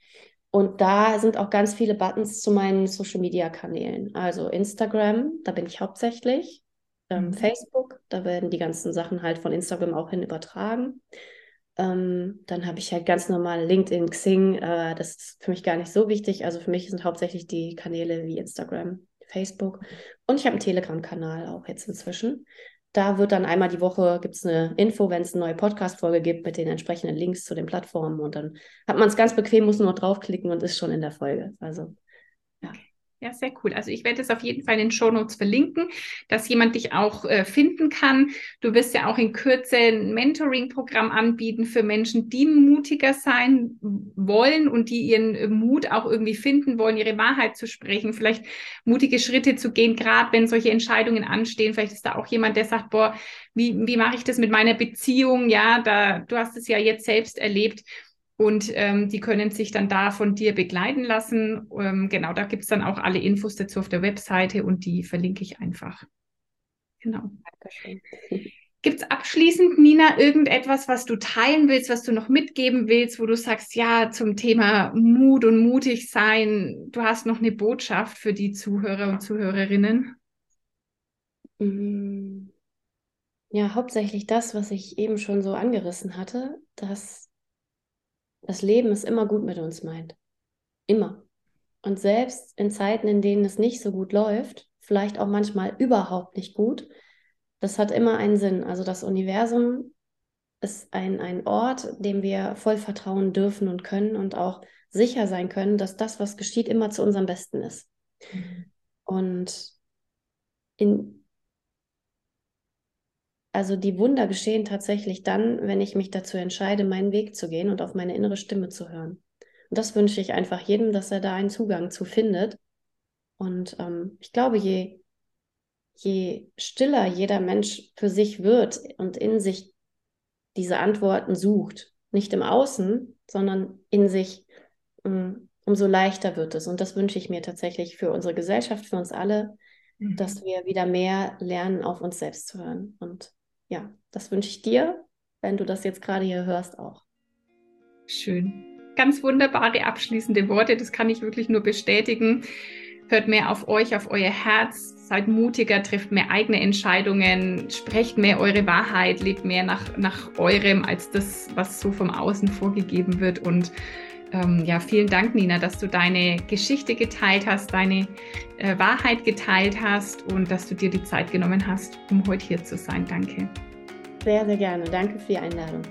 und da sind auch ganz viele Buttons zu meinen Social Media Kanälen. Also Instagram, da bin ich hauptsächlich. Ähm, mhm. Facebook, da werden die ganzen Sachen halt von Instagram auch hin übertragen. Ähm, dann habe ich halt ganz normal LinkedIn, Xing. Äh, das ist für mich gar nicht so wichtig. Also für mich sind hauptsächlich die Kanäle wie Instagram, Facebook. Und ich habe einen Telegram-Kanal auch jetzt inzwischen. Da wird dann einmal die Woche gibt es eine Info, wenn es eine neue Podcast-Folge gibt mit den entsprechenden Links zu den Plattformen. Und dann hat man es ganz bequem, muss nur draufklicken und ist schon in der Folge. Also, ja. Sehr cool. Also ich werde es auf jeden Fall in den Show Notes verlinken, dass jemand dich auch äh, finden kann. Du wirst ja auch in Kürze ein Mentoring-Programm anbieten für Menschen, die mutiger sein wollen und die ihren äh, Mut auch irgendwie finden wollen, ihre Wahrheit zu sprechen, vielleicht mutige Schritte zu gehen, gerade wenn solche Entscheidungen anstehen. Vielleicht ist da auch jemand, der sagt, boah, wie, wie mache ich das mit meiner Beziehung? Ja, da, du hast es ja jetzt selbst erlebt und ähm, die können sich dann da von dir begleiten lassen. Ähm, genau, da gibt es dann auch alle Infos dazu auf der Webseite und die verlinke ich einfach. Genau. Dankeschön. Gibt es abschließend, Nina, irgendetwas, was du teilen willst, was du noch mitgeben willst, wo du sagst, ja, zum Thema Mut und mutig sein, du hast noch eine Botschaft für die Zuhörer und Zuhörerinnen? Mm. Ja, hauptsächlich das, was ich eben schon so angerissen hatte, dass das Leben ist immer gut mit uns meint. Immer. Und selbst in Zeiten, in denen es nicht so gut läuft, vielleicht auch manchmal überhaupt nicht gut, das hat immer einen Sinn. Also das Universum ist ein, ein Ort, dem wir voll vertrauen dürfen und können und auch sicher sein können, dass das, was geschieht, immer zu unserem Besten ist. Mhm. Und in, also die Wunder geschehen tatsächlich dann, wenn ich mich dazu entscheide, meinen Weg zu gehen und auf meine innere Stimme zu hören. Und das wünsche ich einfach jedem, dass er da einen Zugang zu findet. Und ähm, ich glaube, je, je stiller jeder Mensch für sich wird und in sich diese Antworten sucht, nicht im Außen, sondern in sich, um, umso leichter wird es. Und das wünsche ich mir tatsächlich für unsere Gesellschaft, für uns alle, mhm. dass wir wieder mehr lernen, auf uns selbst zu hören. Und ja, das wünsche ich dir, wenn du das jetzt gerade hier hörst, auch. Schön. Ganz wunderbare abschließende Worte, das kann ich wirklich nur bestätigen. Hört mehr auf euch, auf euer Herz, seid mutiger, trifft mehr eigene Entscheidungen, sprecht mehr eure Wahrheit, lebt mehr nach, nach eurem als das, was so vom Außen vorgegeben wird. Und ähm, ja, vielen Dank, Nina, dass du deine Geschichte geteilt hast, deine äh, Wahrheit geteilt hast und dass du dir die Zeit genommen hast, um heute hier zu sein. Danke. Sehr, sehr gerne. Danke für die Einladung.